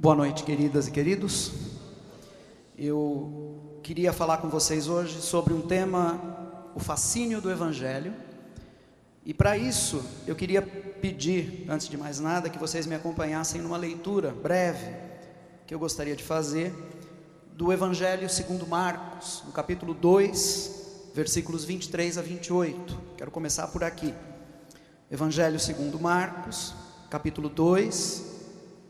Boa noite, queridas e queridos. Eu queria falar com vocês hoje sobre um tema, o fascínio do Evangelho. E para isso, eu queria pedir, antes de mais nada, que vocês me acompanhassem numa leitura breve que eu gostaria de fazer do Evangelho segundo Marcos, no capítulo 2, versículos 23 a 28. Quero começar por aqui. Evangelho segundo Marcos, capítulo 2,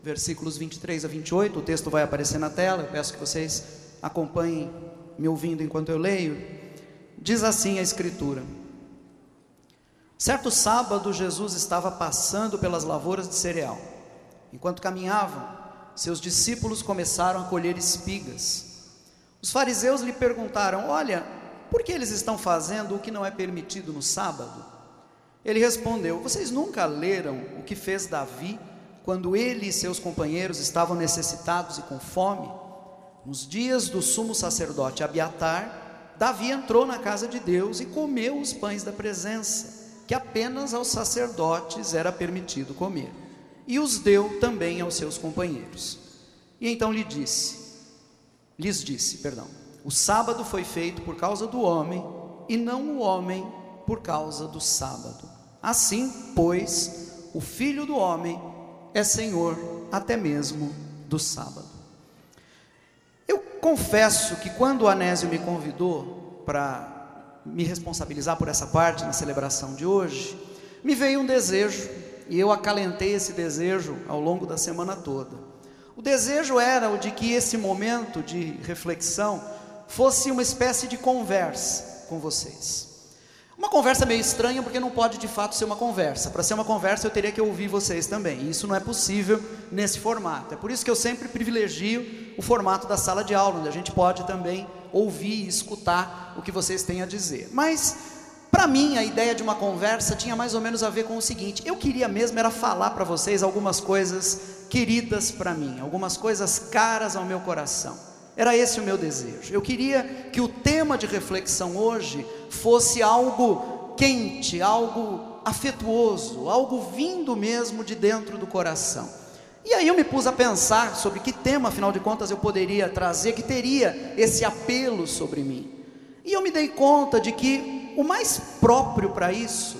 versículos 23 a 28. O texto vai aparecer na tela. Eu peço que vocês acompanhem me ouvindo enquanto eu leio. Diz assim a escritura: Certo sábado, Jesus estava passando pelas lavouras de cereal. Enquanto caminhavam, seus discípulos começaram a colher espigas. Os fariseus lhe perguntaram: Olha, por que eles estão fazendo o que não é permitido no sábado? Ele respondeu: Vocês nunca leram o que fez Davi quando ele e seus companheiros estavam necessitados e com fome? Nos dias do sumo sacerdote Abiatar, Davi entrou na casa de Deus e comeu os pães da presença, que apenas aos sacerdotes era permitido comer e os deu também aos seus companheiros. E então lhe disse, lhes disse, perdão, o sábado foi feito por causa do homem e não o homem por causa do sábado. Assim, pois, o filho do homem é senhor até mesmo do sábado. Eu confesso que quando o Anésio me convidou para me responsabilizar por essa parte na celebração de hoje, me veio um desejo e eu acalentei esse desejo ao longo da semana toda. O desejo era o de que esse momento de reflexão fosse uma espécie de conversa com vocês. Uma conversa meio estranha, porque não pode de fato ser uma conversa. Para ser uma conversa, eu teria que ouvir vocês também. E isso não é possível nesse formato. É por isso que eu sempre privilegio o formato da sala de aula, onde a gente pode também ouvir e escutar o que vocês têm a dizer. Mas para mim, a ideia de uma conversa tinha mais ou menos a ver com o seguinte: eu queria mesmo era falar para vocês algumas coisas queridas para mim, algumas coisas caras ao meu coração. Era esse o meu desejo. Eu queria que o tema de reflexão hoje fosse algo quente, algo afetuoso, algo vindo mesmo de dentro do coração. E aí eu me pus a pensar sobre que tema, afinal de contas, eu poderia trazer que teria esse apelo sobre mim. E eu me dei conta de que o mais próprio para isso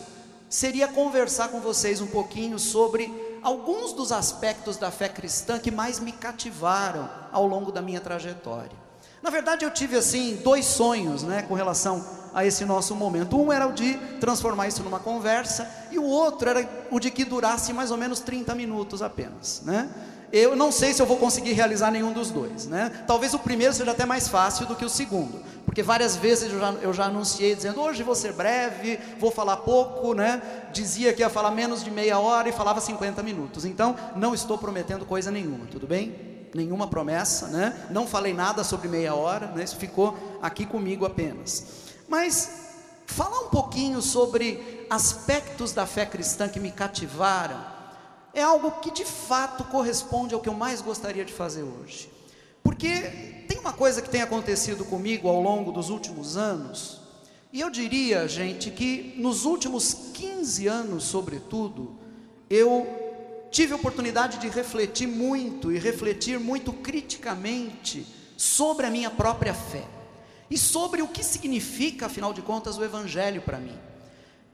seria conversar com vocês um pouquinho sobre alguns dos aspectos da fé cristã que mais me cativaram ao longo da minha trajetória. Na verdade, eu tive assim dois sonhos, né, com relação a esse nosso momento. Um era o de transformar isso numa conversa e o outro era o de que durasse mais ou menos 30 minutos apenas, né? Eu não sei se eu vou conseguir realizar nenhum dos dois, né? Talvez o primeiro seja até mais fácil do que o segundo, porque várias vezes eu já, eu já anunciei dizendo hoje vou ser breve, vou falar pouco, né? Dizia que ia falar menos de meia hora e falava 50 minutos. Então não estou prometendo coisa nenhuma, tudo bem? Nenhuma promessa, né? Não falei nada sobre meia hora, né? Isso ficou aqui comigo apenas. Mas falar um pouquinho sobre aspectos da fé cristã que me cativaram é algo que de fato corresponde ao que eu mais gostaria de fazer hoje. Porque tem uma coisa que tem acontecido comigo ao longo dos últimos anos, e eu diria, gente, que nos últimos 15 anos, sobretudo, eu tive oportunidade de refletir muito e refletir muito criticamente sobre a minha própria fé e sobre o que significa, afinal de contas, o Evangelho para mim.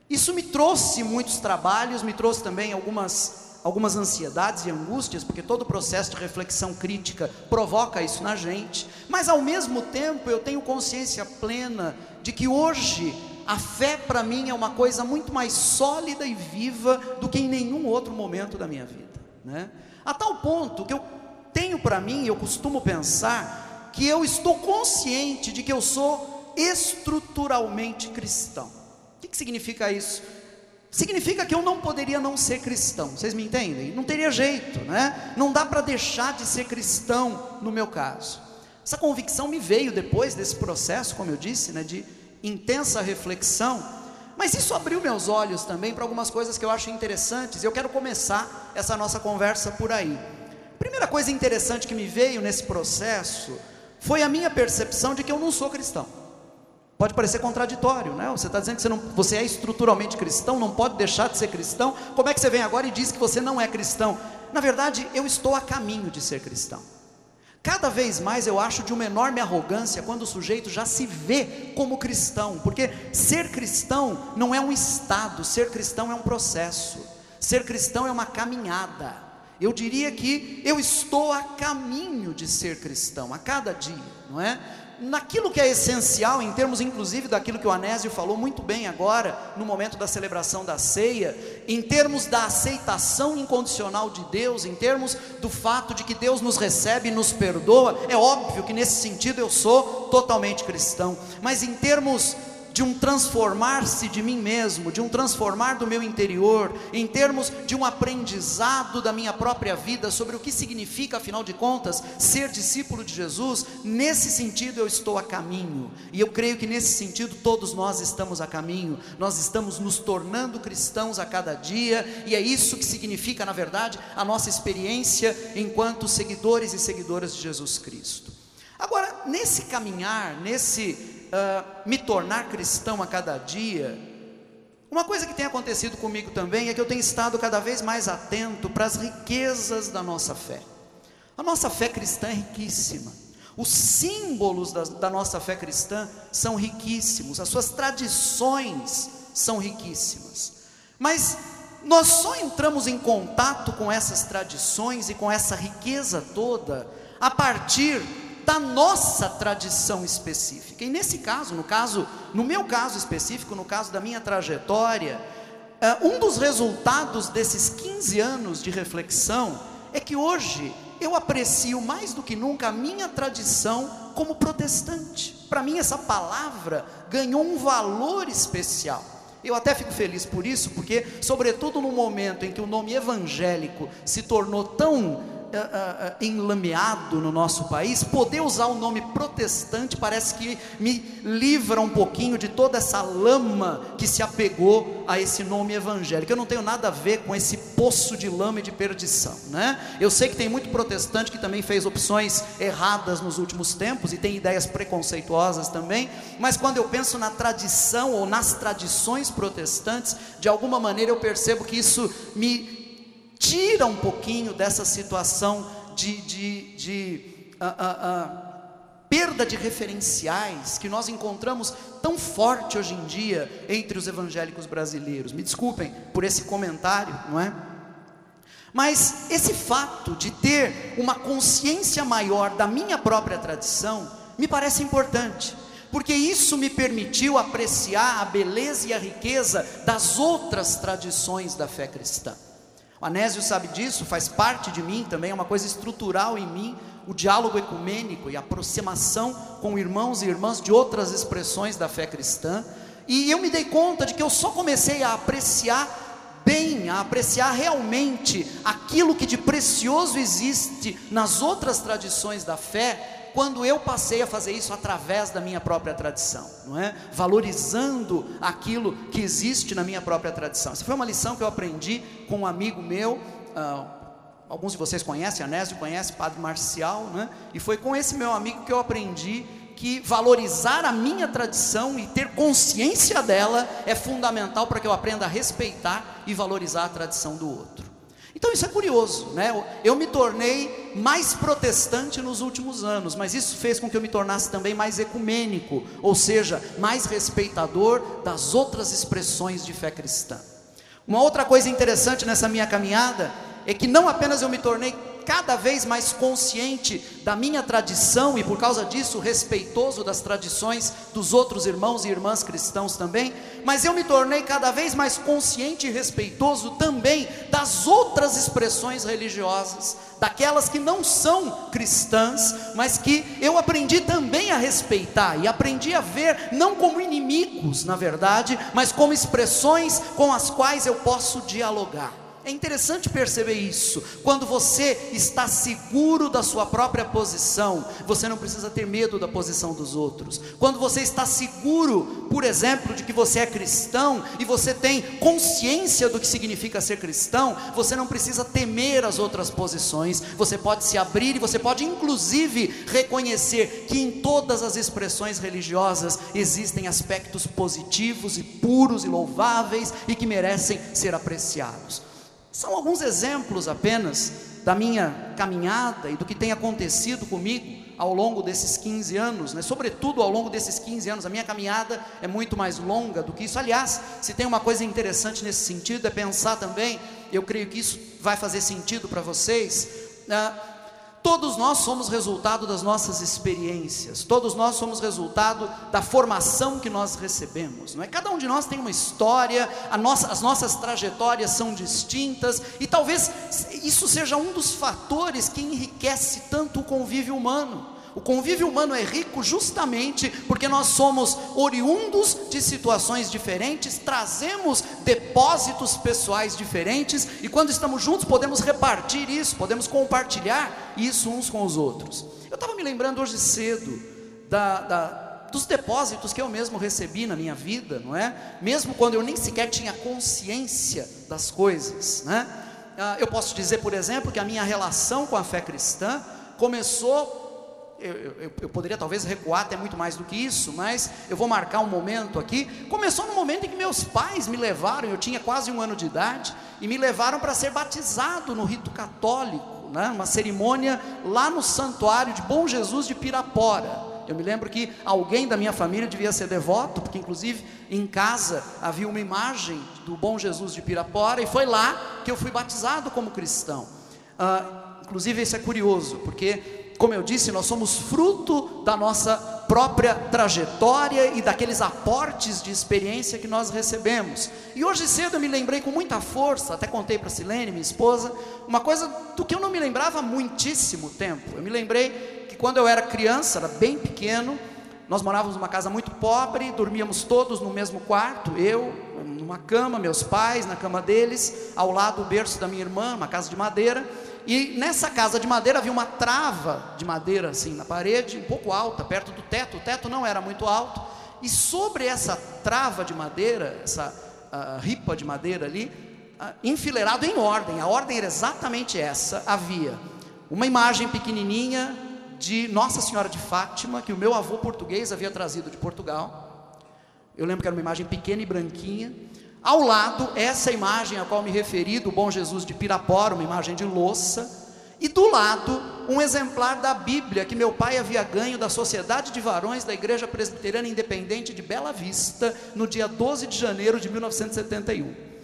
Isso me trouxe muitos trabalhos, me trouxe também algumas algumas ansiedades e angústias, porque todo o processo de reflexão crítica provoca isso na gente, mas ao mesmo tempo eu tenho consciência plena de que hoje a fé para mim é uma coisa muito mais sólida e viva do que em nenhum outro momento da minha vida, né? A tal ponto que eu tenho para mim, eu costumo pensar que eu estou consciente de que eu sou estruturalmente cristão. O que, que significa isso? significa que eu não poderia não ser cristão. Vocês me entendem? Não teria jeito, né? Não dá para deixar de ser cristão no meu caso. Essa convicção me veio depois desse processo, como eu disse, né, de intensa reflexão. Mas isso abriu meus olhos também para algumas coisas que eu acho interessantes. E eu quero começar essa nossa conversa por aí. Primeira coisa interessante que me veio nesse processo foi a minha percepção de que eu não sou cristão. Pode parecer contraditório, né? Você está dizendo que você, não, você é estruturalmente cristão, não pode deixar de ser cristão. Como é que você vem agora e diz que você não é cristão? Na verdade, eu estou a caminho de ser cristão. Cada vez mais eu acho de uma enorme arrogância quando o sujeito já se vê como cristão, porque ser cristão não é um estado, ser cristão é um processo, ser cristão é uma caminhada. Eu diria que eu estou a caminho de ser cristão a cada dia, não é? naquilo que é essencial, em termos inclusive daquilo que o Anésio falou muito bem agora, no momento da celebração da ceia, em termos da aceitação incondicional de Deus, em termos do fato de que Deus nos recebe e nos perdoa, é óbvio que nesse sentido eu sou totalmente cristão, mas em termos de um transformar-se de mim mesmo, de um transformar do meu interior, em termos de um aprendizado da minha própria vida sobre o que significa, afinal de contas, ser discípulo de Jesus, nesse sentido eu estou a caminho, e eu creio que nesse sentido todos nós estamos a caminho, nós estamos nos tornando cristãos a cada dia, e é isso que significa, na verdade, a nossa experiência enquanto seguidores e seguidoras de Jesus Cristo. Agora, nesse caminhar, nesse uh, me tornar cristão a cada dia, uma coisa que tem acontecido comigo também é que eu tenho estado cada vez mais atento para as riquezas da nossa fé. A nossa fé cristã é riquíssima. Os símbolos da, da, nossa fé cristã são riquíssimos, as suas tradições são riquíssimas. Mas nós só entramos em contato com essas tradições e com essa riqueza toda a partir da nossa tradição específica. E nesse caso, no caso, no meu caso específico, no caso da minha trajetória, eh, um dos resultados desses 15 anos de reflexão é que hoje eu aprecio mais do que nunca a minha tradição como protestante. Para mim, essa palavra ganhou um valor especial. Eu até fico feliz por isso, porque, sobretudo no momento em que o nome evangélico se tornou tão uh, uh, enlameado no nosso país, poder usar o nome protestante parece que me livra um pouquinho de toda essa lama que se apegou a esse nome evangélico. Eu não tenho nada a ver com esse poço de lama e de perdição, né? Eu sei que tem muito protestante que também fez opções erradas nos últimos tempos e tem ideias preconceituosas também, mas quando eu penso na tradição ou nas tradições protestantes, de alguma maneira eu percebo que isso me tira um pouquinho dessa situação de, de, de uh, uh, uh, perda de referenciais que nós encontramos tão forte hoje em dia entre os evangélicos brasileiros. Me desculpem por esse comentário, não é? Mas esse fato de ter uma consciência maior da minha própria tradição me parece importante, porque isso me permitiu apreciar a beleza e a riqueza das outras tradições da fé cristã. Anésio sabe disso, faz parte de mim também, é uma coisa estrutural em mim, o diálogo ecumênico e a aproximação com irmãos e irmãs de outras expressões da fé cristã. E eu me dei conta de que eu só comecei a apreciar bem, a apreciar realmente aquilo que de precioso existe nas outras tradições da fé, quando eu passei a fazer isso através da minha própria tradição, não é? Valorizando aquilo que existe na minha própria tradição. Essa foi uma lição que eu aprendi com um amigo meu, uh, alguns de vocês conhecem, Anésio conhece, Padre Marcial, né? E foi com esse meu amigo que eu aprendi que valorizar a minha tradição e ter consciência dela é fundamental para que eu aprenda a respeitar e valorizar a tradição do outro. Então isso é curioso, né? Eu me tornei mais protestante nos últimos anos, mas isso fez com que eu me tornasse também mais ecumênico, ou seja, mais respeitador das outras expressões de fé cristã. Uma outra coisa interessante nessa minha caminhada é que não apenas eu me tornei cada vez mais consciente da minha tradição e por causa disso respeitoso das tradições dos outros irmãos e irmãs cristãos também, mas eu me tornei cada vez mais consciente e respeitoso também das outras expressões religiosas, daquelas que não são cristãs, mas que eu aprendi também a respeitar e aprendi a ver não como inimigos, na verdade, mas como expressões com as quais eu posso dialogar. É interessante perceber isso. Quando você está seguro da sua própria posição, você não precisa ter medo da posição dos outros. Quando você está seguro, por exemplo, de que você é cristão e você tem consciência do que significa ser cristão, você não precisa temer as outras posições. Você pode se abrir e você pode inclusive reconhecer que em todas as expressões religiosas existem aspectos positivos e puros e louváveis e que merecem ser apreciados. São alguns exemplos apenas da minha caminhada e do que tem acontecido comigo ao longo desses 15 anos, né? sobretudo ao longo desses 15 anos, a minha caminhada é muito mais longa do que isso. Aliás, se tem uma coisa interessante nesse sentido, é pensar também, eu creio que isso vai fazer sentido para vocês. Né? Todos nós somos resultado das nossas experiências, todos nós somos resultado da formação que nós recebemos, não é? Cada um de nós tem uma história, nossa, as nossas trajetórias são distintas, e talvez isso seja um dos fatores que enriquece tanto o convívio humano. O convívio humano é rico justamente porque nós somos oriundos de situações diferentes, trazemos depósitos pessoais diferentes e quando estamos juntos podemos repartir isso, podemos compartilhar isso uns com os outros. Eu estava me lembrando hoje cedo da, da, dos depósitos que eu mesmo recebi na minha vida, não é? Mesmo quando eu nem sequer tinha consciência das coisas, né? Ah, eu posso dizer, por exemplo, que a minha relação com a fé cristã começou eu, eu, eu, poderia talvez recuar até muito mais do que isso, mas eu vou marcar um momento aqui. Começou no momento em que meus pais me levaram, eu tinha quase um ano de idade, e me levaram para ser batizado no rito católico, né? uma cerimônia lá no santuário de Bom Jesus de Pirapora. Eu me lembro que alguém da minha família devia ser devoto, porque inclusive em casa havia uma imagem do Bom Jesus de Pirapora, e foi lá que eu fui batizado como cristão. Ah, inclusive, isso é curioso, porque como eu disse, nós somos fruto da nossa própria trajetória e daqueles aportes de experiência que nós recebemos. E hoje cedo eu me lembrei com muita força, até contei para Silene, minha esposa, uma coisa do que eu não me lembrava há muitíssimo tempo. Eu me lembrei que quando eu era criança, era bem pequeno, nós morávamos numa casa muito pobre, dormíamos todos no mesmo quarto, eu numa cama, meus pais na cama deles, ao lado o berço da minha irmã, uma casa de madeira. E nessa casa de madeira havia uma trava de madeira assim na parede, um pouco alta, perto do teto. O teto não era muito alto. E sobre essa trava de madeira, essa uh, ripa de madeira ali, uh, enfileirado em ordem, a ordem era exatamente essa: havia uma imagem pequenininha de Nossa Senhora de Fátima, que o meu avô português havia trazido de Portugal. Eu lembro que era uma imagem pequena e branquinha. Ao lado, essa imagem a qual me referi, do Bom Jesus de Pirapora, uma imagem de louça, e do lado, um exemplar da Bíblia que meu pai havia ganho da Sociedade de Varões da Igreja Presbiteriana Independente de Bela Vista, no dia 12 de janeiro de 1971.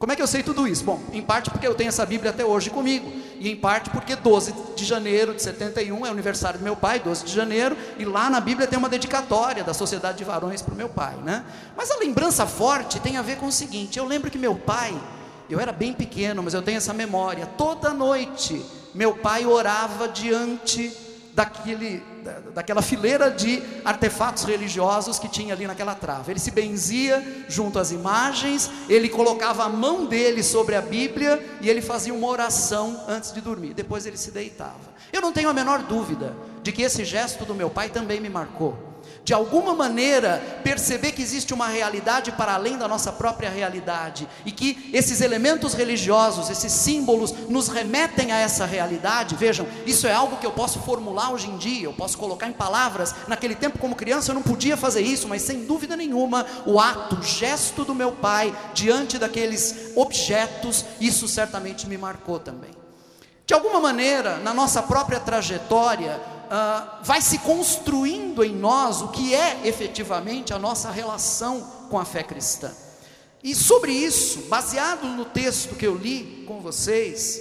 Como é que eu sei tudo isso? Bom, em parte porque eu tenho essa Bíblia até hoje comigo, e em parte porque 12 de janeiro de 71 é o aniversário do meu pai, 12 de janeiro, e lá na Bíblia tem uma dedicatória da Sociedade de Varões para o meu pai, né? Mas a lembrança forte tem a ver com o seguinte: eu lembro que meu pai, eu era bem pequeno, mas eu tenho essa memória, toda noite meu pai orava diante daquele, daquela fileira de artefatos religiosos que tinha ali naquela trava. Ele se benzia junto às imagens, ele colocava a mão dele sobre a Bíblia e ele fazia uma oração antes de dormir. Depois ele se deitava. Eu não tenho a menor dúvida de que esse gesto do meu pai também me marcou de alguma maneira perceber que existe uma realidade para além da nossa própria realidade e que esses elementos religiosos, esses símbolos nos remetem a essa realidade. Vejam, isso é algo que eu posso formular hoje em dia, eu posso colocar em palavras. Naquele tempo, como criança, eu não podia fazer isso, mas sem dúvida nenhuma, o ato, o gesto do meu pai diante daqueles objetos, isso certamente me marcou também. De alguma maneira, na nossa própria trajetória, uh, vai se construindo em nós o que é efetivamente a nossa relação com a fé cristã. E sobre isso, baseado no texto que eu li com vocês,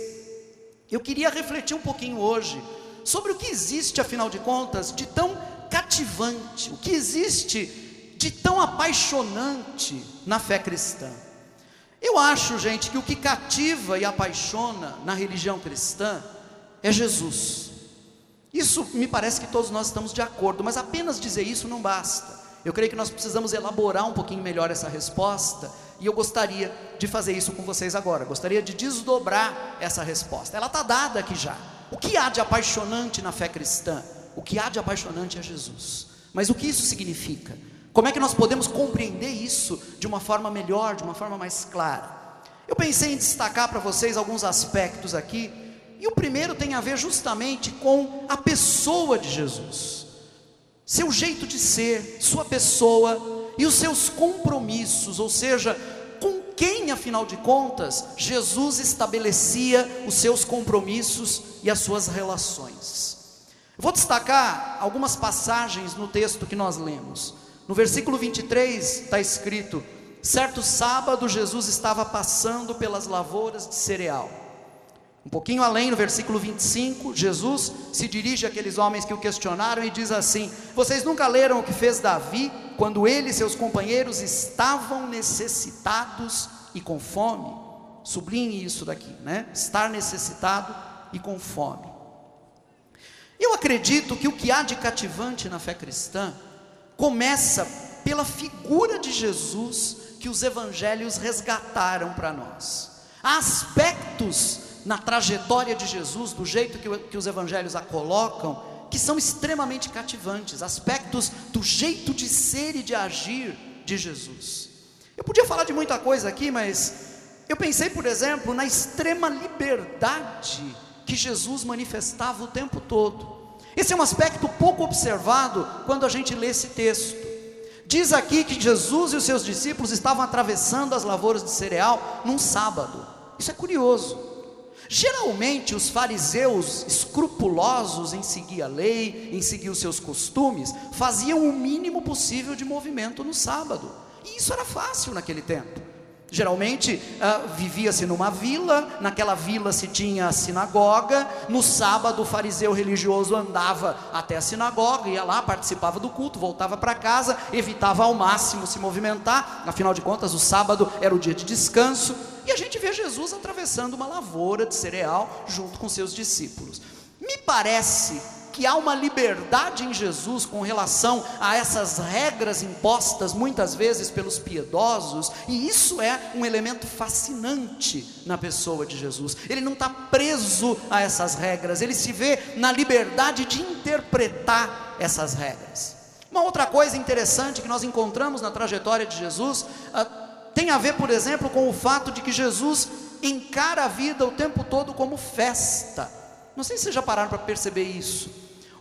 eu queria refletir um pouquinho hoje sobre o que existe, afinal de contas, de tão cativante, o que existe de tão apaixonante na fé cristã. Eu acho, gente, que o que cativa e apaixona na religião cristã é Jesus. Isso me parece que todos nós estamos de acordo, mas apenas dizer isso não basta. Eu creio que nós precisamos elaborar um pouquinho melhor essa resposta e eu gostaria de fazer isso com vocês agora. Gostaria de desdobrar essa resposta. Ela está dada aqui já. O que há de apaixonante na fé cristã? O que há de apaixonante é Jesus. Mas o que isso significa? Como é que nós podemos compreender isso de uma forma melhor, de uma forma mais clara? Eu pensei em destacar para vocês alguns aspectos aqui, e o primeiro tem a ver justamente com a pessoa de Jesus, seu jeito de ser, sua pessoa e os seus compromissos, ou seja, com quem, afinal de contas, Jesus estabelecia os seus compromissos e as suas relações. vou destacar algumas passagens no texto que nós lemos. No versículo 23 está escrito: Certo sábado, Jesus estava passando pelas lavouras de cereal. Um pouquinho além, no versículo 25, Jesus se dirige àqueles homens que o questionaram e diz assim: Vocês nunca leram o que fez Davi quando ele e seus companheiros estavam necessitados e com fome? Sublinhe isso daqui, né? Estar necessitado e com fome. Eu acredito que o que há de cativante na fé cristã começa pela figura de Jesus que os evangelhos resgataram para nós. Há aspectos na trajetória de Jesus, do jeito que, que os evangelhos a colocam, que são extremamente cativantes, aspectos do jeito de ser e de agir de Jesus. Eu podia falar de muita coisa aqui, mas eu pensei, por exemplo, na extrema liberdade que Jesus manifestava o tempo todo. Esse é um aspecto pouco observado quando a gente lê esse texto. Diz aqui que Jesus e os seus discípulos estavam atravessando as lavouras de cereal num sábado. Isso é curioso. Geralmente os fariseus escrupulosos em seguir a lei, em seguir os seus costumes, faziam o mínimo possível de movimento no sábado. E isso era fácil naquele tempo. Geralmente uh, vivia-se numa vila, naquela vila se tinha a sinagoga, no sábado o fariseu religioso andava até a sinagoga, ia lá, participava do culto, voltava para casa, evitava ao máximo se movimentar, afinal de contas o sábado era o dia de descanso, e a gente vê Jesus atravessando uma lavoura de cereal junto com seus discípulos. Me parece que há uma liberdade em Jesus com relação a essas regras impostas muitas vezes pelos piedosos, e isso é um elemento fascinante na pessoa de Jesus. Ele não está preso a essas regras, ele se vê na liberdade de interpretar essas regras. Uma outra coisa interessante que nós encontramos na trajetória de Jesus uh, tem a ver, por exemplo, com o fato de que Jesus encara a vida o tempo todo como festa. Não sei se vocês já pararam para perceber isso.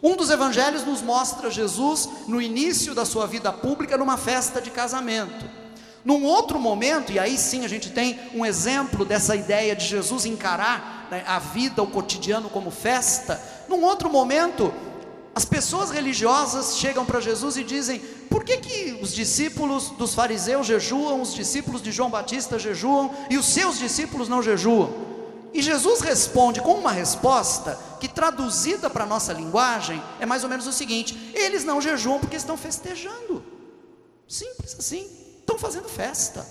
Um dos evangelhos nos mostra Jesus no início da sua vida pública numa festa de casamento. Num outro momento, e aí sim a gente tem um exemplo dessa ideia de Jesus encarar né, a vida, o cotidiano como festa. Num outro momento, as pessoas religiosas chegam para Jesus e dizem: por que, que os discípulos dos fariseus jejuam, os discípulos de João Batista jejuam e os seus discípulos não jejuam? E Jesus responde com uma resposta que, traduzida para a nossa linguagem, é mais ou menos o seguinte: eles não jejuam porque estão festejando. Simples assim, estão fazendo festa.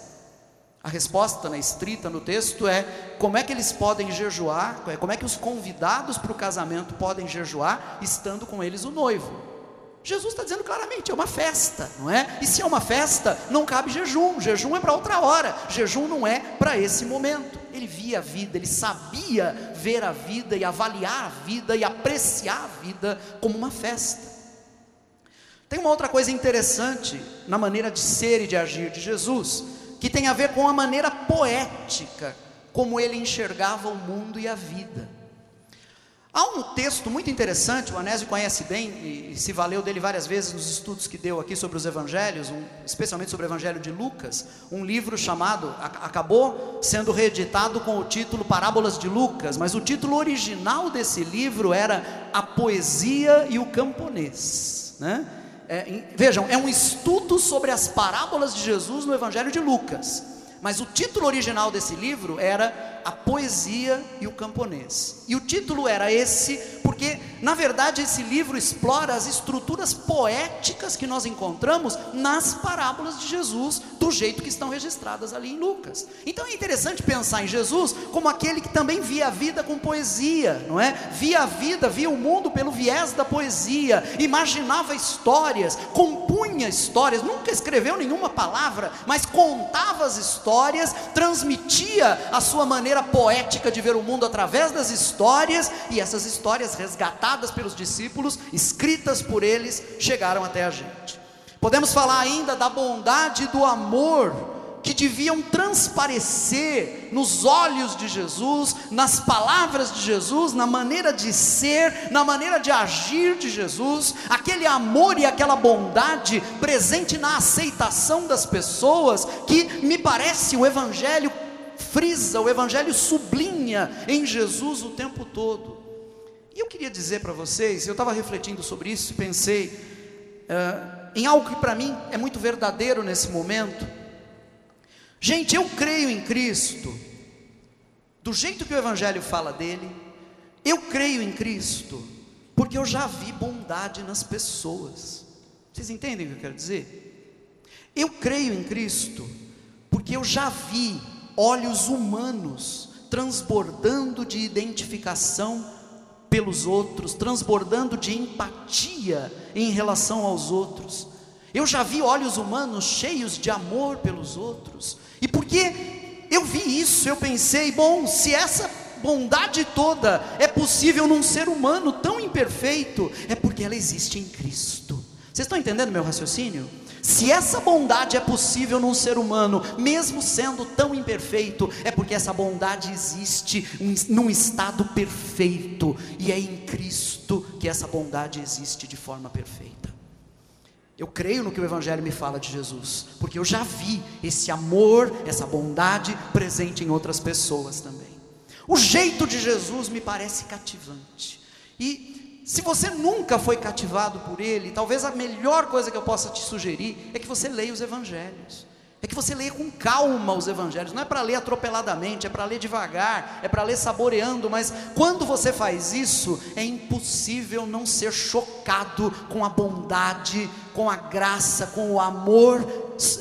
A resposta na estrita no texto é: como é que eles podem jejuar? Como é que os convidados para o casamento podem jejuar estando com eles o noivo? Jesus está dizendo claramente, é uma festa, não é? E se é uma festa, não cabe jejum, jejum é para outra hora, jejum não é para esse momento. Ele via a vida, ele sabia ver a vida e avaliar a vida e apreciar a vida como uma festa. Tem uma outra coisa interessante na maneira de ser e de agir de Jesus, que tem a ver com a maneira poética como ele enxergava o mundo e a vida. Há um texto muito interessante, o Anésio conhece bem e se valeu dele várias vezes nos estudos que deu aqui sobre os evangelhos, um, especialmente sobre o evangelho de Lucas, um livro chamado, acabou sendo reeditado com o título Parábolas de Lucas, mas o título original desse livro era A Poesia e o Camponês, né? É, vejam, é um estudo sobre as parábolas de Jesus no evangelho de Lucas, mas o título original desse livro era A Poesia e o Camponês. E o título era esse, porque, na verdade, esse livro explora as estruturas poéticas que nós encontramos nas parábolas de Jesus, do jeito que estão registradas ali em Lucas. Então é interessante pensar em Jesus como aquele que também via a vida com poesia, não é? Via a vida, via o mundo pelo viés da poesia, imaginava histórias, compunha histórias, nunca escreveu nenhuma palavra, mas contava as histórias, transmitia a sua maneira poética de ver o mundo através das histórias, e essas histórias resgatadas pelos discípulos, escritas por eles, chegaram até a gente. Podemos falar ainda da bondade e do amor que deviam transparecer nos olhos de Jesus, nas palavras de Jesus, na maneira de ser, na maneira de agir de Jesus, aquele amor e aquela bondade presente na aceitação das pessoas, que me parece o Evangelho frisa, o Evangelho sublinha em Jesus o tempo todo. E eu queria dizer para vocês, eu estava refletindo sobre isso e pensei uh, em algo que para mim é muito verdadeiro nesse momento Gente, eu creio em Cristo, do jeito que o Evangelho fala dele, eu creio em Cristo, porque eu já vi bondade nas pessoas. Vocês entendem o que eu quero dizer? Eu creio em Cristo, porque eu já vi olhos humanos transbordando de identificação pelos outros, transbordando de empatia em relação aos outros. Eu já vi olhos humanos cheios de amor pelos outros. E porque eu vi isso, eu pensei, bom, se essa bondade toda é possível num ser humano tão imperfeito, é porque ela existe em Cristo. Vocês estão entendendo meu raciocínio? Se essa bondade é possível num ser humano, mesmo sendo tão imperfeito, é porque essa bondade existe num estado perfeito, e é em Cristo que essa bondade existe de forma perfeita. Eu creio no que o Evangelho me fala de Jesus, porque eu já vi esse amor, essa bondade presente em outras pessoas também. O jeito de Jesus me parece cativante. E se você nunca foi cativado por ele, talvez a melhor coisa que eu possa te sugerir é que você leia os Evangelhos. É que você leia com calma os evangelhos, não é para ler atropeladamente, é para ler devagar, é para ler saboreando, mas quando você faz isso, é impossível não ser chocado com a bondade, com a graça, com o amor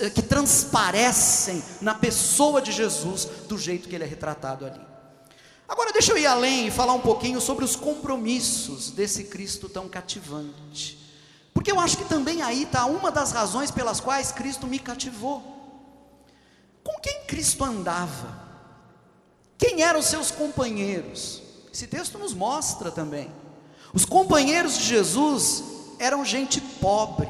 eh, que transparecem na pessoa de Jesus, do jeito que ele é retratado ali. Agora deixa eu ir além e falar um pouquinho sobre os compromissos desse Cristo tão cativante. Porque eu acho que também aí está uma das razões pelas quais Cristo me cativou. Com quem Cristo andava? Quem eram os seus companheiros? Esse texto nos mostra também. Os companheiros de Jesus eram gente pobre.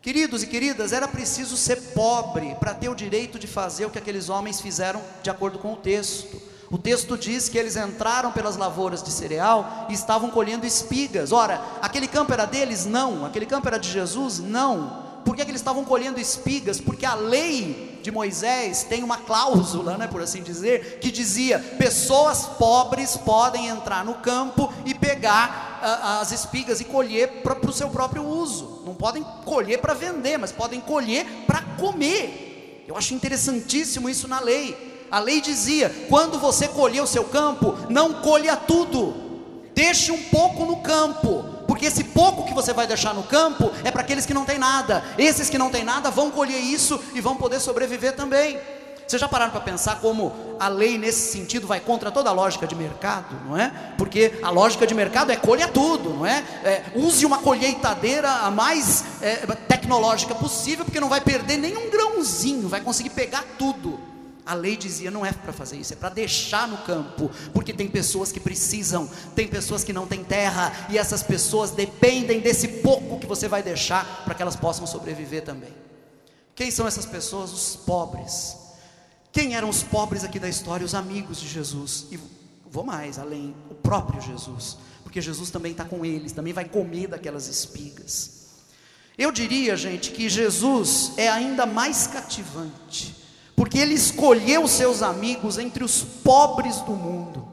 Queridos e queridas, era preciso ser pobre para ter o direito de fazer o que aqueles homens fizeram de acordo com o texto. O texto diz que eles entraram pelas lavouras de cereal e estavam colhendo espigas. Ora, aquele campo era deles? Não. Aquele campo era de Jesus? Não. Por que, que eles estavam colhendo espigas? Porque a lei de Moisés tem uma cláusula, né, por assim dizer, que dizia: pessoas pobres podem entrar no campo e pegar uh, as espigas e colher para o seu próprio uso. Não podem colher para vender, mas podem colher para comer. Eu acho interessantíssimo isso na lei. A lei dizia: quando você colher o seu campo, não colha tudo, deixe um pouco no campo porque esse pouco que você vai deixar no campo é para aqueles que não têm nada. Esses que não têm nada vão colher isso e vão poder sobreviver também. Vocês já pararam para pensar como a lei nesse sentido vai contra toda a lógica de mercado, não é? Porque a lógica de mercado é colha tudo, não é? é use uma colheitadeira a mais é, tecnológica possível, porque não vai perder nenhum grãozinho, vai conseguir pegar tudo. A lei dizia: não é para fazer isso, é para deixar no campo, porque tem pessoas que precisam, tem pessoas que não têm terra, e essas pessoas dependem desse pouco que você vai deixar para que elas possam sobreviver também. Quem são essas pessoas? Os pobres. Quem eram os pobres aqui da história? Os amigos de Jesus. E vou mais além, o próprio Jesus, porque Jesus também está com eles, também vai comer daquelas espigas. Eu diria, gente, que Jesus é ainda mais cativante porque ele escolheu seus amigos entre os pobres do mundo.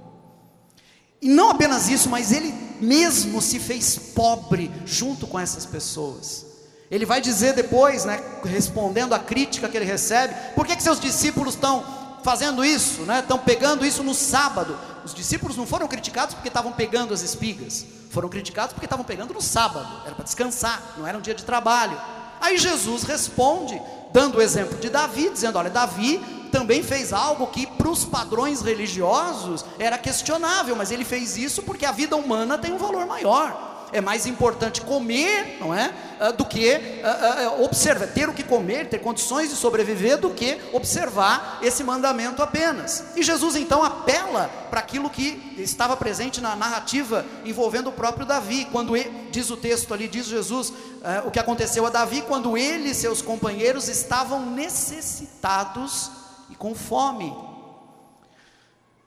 E não apenas isso, mas ele mesmo se fez pobre junto com essas pessoas. Ele vai dizer depois, né, respondendo à crítica que ele recebe, por que, que seus discípulos estão fazendo isso, né? Estão pegando isso no sábado. Os discípulos não foram criticados porque estavam pegando as espigas, foram criticados porque estavam pegando no sábado. Era para descansar, não era um dia de trabalho. Aí Jesus responde, dando o exemplo de Davi, dizendo: Olha, Davi também fez algo que para os padrões religiosos era questionável, mas ele fez isso porque a vida humana tem um valor maior é mais importante comer, não é? Uh, do que uh, uh, observar, ter o que comer, ter condições de sobreviver, do que observar esse mandamento apenas. E Jesus então apela para aquilo que estava presente na narrativa envolvendo o próprio Davi, quando ele, diz o texto ali, diz Jesus, o que aconteceu a Davi quando ele e seus companheiros estavam necessitados e com fome.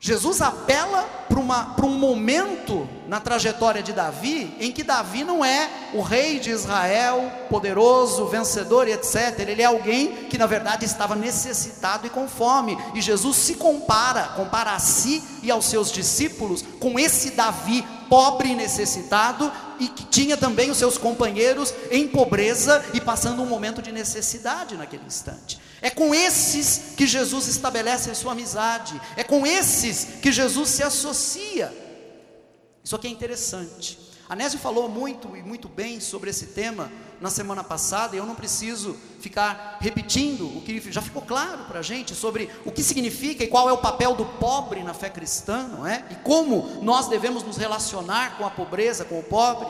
Jesus apela para um momento na trajetória de Davi, em que Davi não é o rei de Israel, poderoso, vencedor e etc. Ele é alguém que na verdade estava necessitado e com fome. E Jesus se compara, compara a si e aos seus discípulos com esse Davi pobre e necessitado e que tinha também os seus companheiros em pobreza e passando um momento de necessidade naquele instante. É com esses que Jesus estabelece a sua amizade, é com esses que Jesus se associa. Isso aqui é interessante. Anésio falou muito e muito bem sobre esse tema na semana passada, e eu não preciso ficar repetindo o que já ficou claro para a gente sobre o que significa e qual é o papel do pobre na fé cristã, não é? E como nós devemos nos relacionar com a pobreza, com o pobre.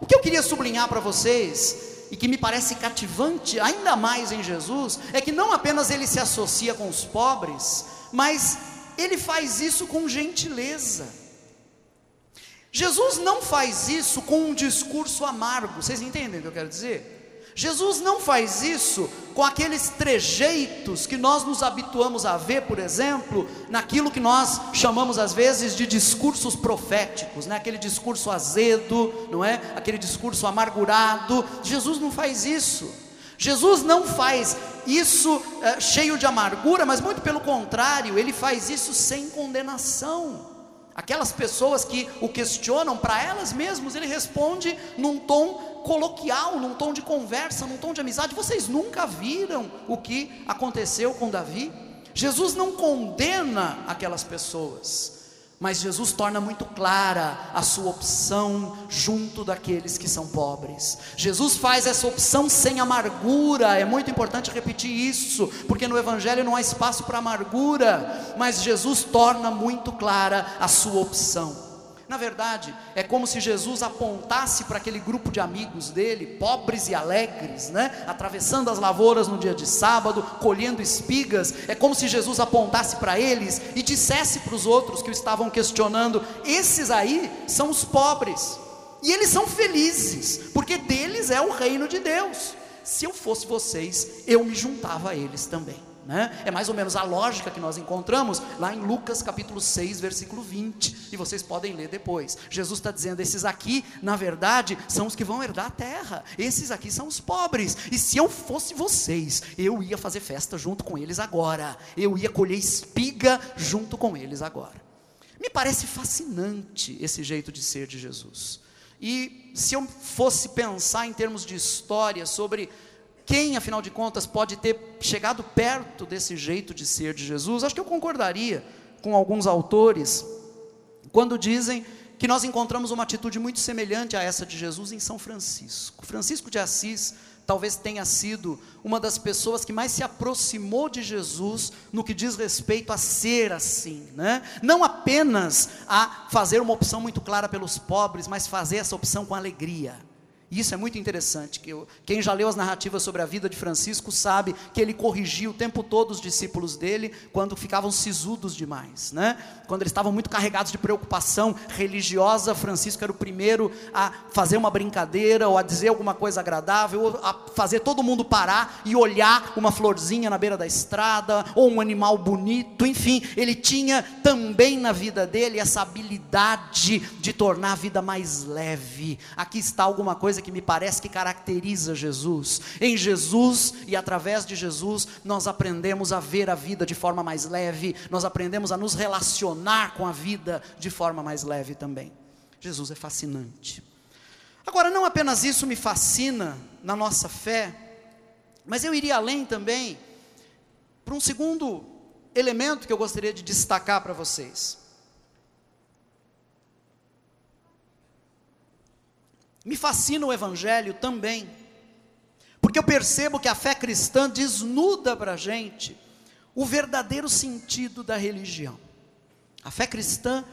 O que eu queria sublinhar para vocês e que me parece cativante ainda mais em Jesus, é que não apenas ele se associa com os pobres, mas ele faz isso com gentileza. Jesus não faz isso com um discurso amargo, vocês entendem o que eu quero dizer? Jesus não faz isso com aqueles trejeitos que nós nos habituamos a ver, por exemplo, naquilo que nós chamamos às vezes de discursos proféticos, né? aquele discurso azedo, não é? Aquele discurso amargurado. Jesus não faz isso. Jesus não faz isso é, cheio de amargura, mas muito pelo contrário, ele faz isso sem condenação. Aquelas pessoas que o questionam para elas mesmas, ele responde num tom coloquial, num tom de conversa, num tom de amizade. Vocês nunca viram o que aconteceu com Davi? Jesus não condena aquelas pessoas, mas Jesus torna muito clara a sua opção junto daqueles que são pobres. Jesus faz essa opção sem amargura, é muito importante repetir isso, porque no Evangelho não há espaço para amargura, mas Jesus torna muito clara a sua opção. Na verdade, é como se Jesus apontasse para aquele grupo de amigos dele, pobres e alegres, né? atravessando as lavouras no dia de sábado, colhendo espigas. É como se Jesus apontasse para eles e dissesse para os outros que o estavam questionando: esses aí são os pobres, e eles são felizes, porque deles é o reino de Deus. Se eu fosse vocês, eu me juntava a eles também. Né? É mais ou menos a lógica que nós encontramos lá em Lucas capítulo 6, versículo 20, e vocês podem ler depois. Jesus está dizendo: esses aqui, na verdade, são os que vão herdar a terra, esses aqui são os pobres, e se eu fosse vocês, eu ia fazer festa junto com eles agora, eu ia colher espiga junto com eles agora. Me parece fascinante esse jeito de ser de Jesus. E se eu fosse pensar em termos de história sobre quem, afinal de contas, pode ter chegado perto desse jeito de ser de Jesus? Acho que eu concordaria com alguns autores quando dizem que nós encontramos uma atitude muito semelhante a essa de Jesus em São Francisco. Francisco de Assis talvez tenha sido uma das pessoas que mais se aproximou de Jesus no que diz respeito a ser assim, né? Não apenas a fazer uma opção muito clara pelos pobres, mas fazer essa opção com alegria. Isso é muito interessante. Que eu, quem já leu as narrativas sobre a vida de Francisco sabe que ele corrigia o tempo todo os discípulos dele quando ficavam sisudos demais, né? Quando eles estavam muito carregados de preocupação religiosa, Francisco era o primeiro a fazer uma brincadeira ou a dizer alguma coisa agradável, ou a fazer todo mundo parar e olhar uma florzinha na beira da estrada ou um animal bonito, enfim, ele tinha também na vida dele essa habilidade de tornar a vida mais leve. Aqui está alguma coisa coisa que me parece que caracteriza Jesus. Em Jesus e através de Jesus, nós aprendemos a ver a vida de forma mais leve, nós aprendemos a nos relacionar com a vida de forma mais leve também. Jesus é fascinante. Agora, não apenas isso me fascina na nossa fé, mas eu iria além também para um segundo elemento que eu gostaria de destacar para vocês. Me fascina o Evangelho também, porque eu percebo que a fé cristã desnuda para a gente o verdadeiro sentido da religião. A fé cristã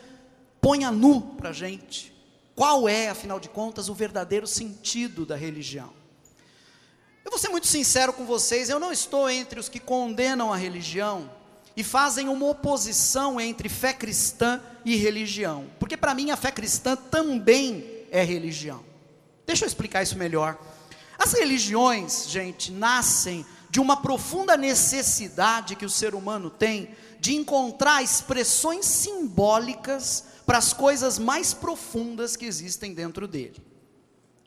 põe a nu para a gente qual é, afinal de contas, o verdadeiro sentido da religião. Eu vou ser muito sincero com vocês, eu não estou entre os que condenam a religião e fazem uma oposição entre fé cristã e religião, porque para mim a fé cristã também é religião. Deixa eu explicar isso melhor. As religiões, gente, nascem de uma profunda necessidade que o ser humano tem de encontrar expressões simbólicas para as coisas mais profundas que existem dentro dele.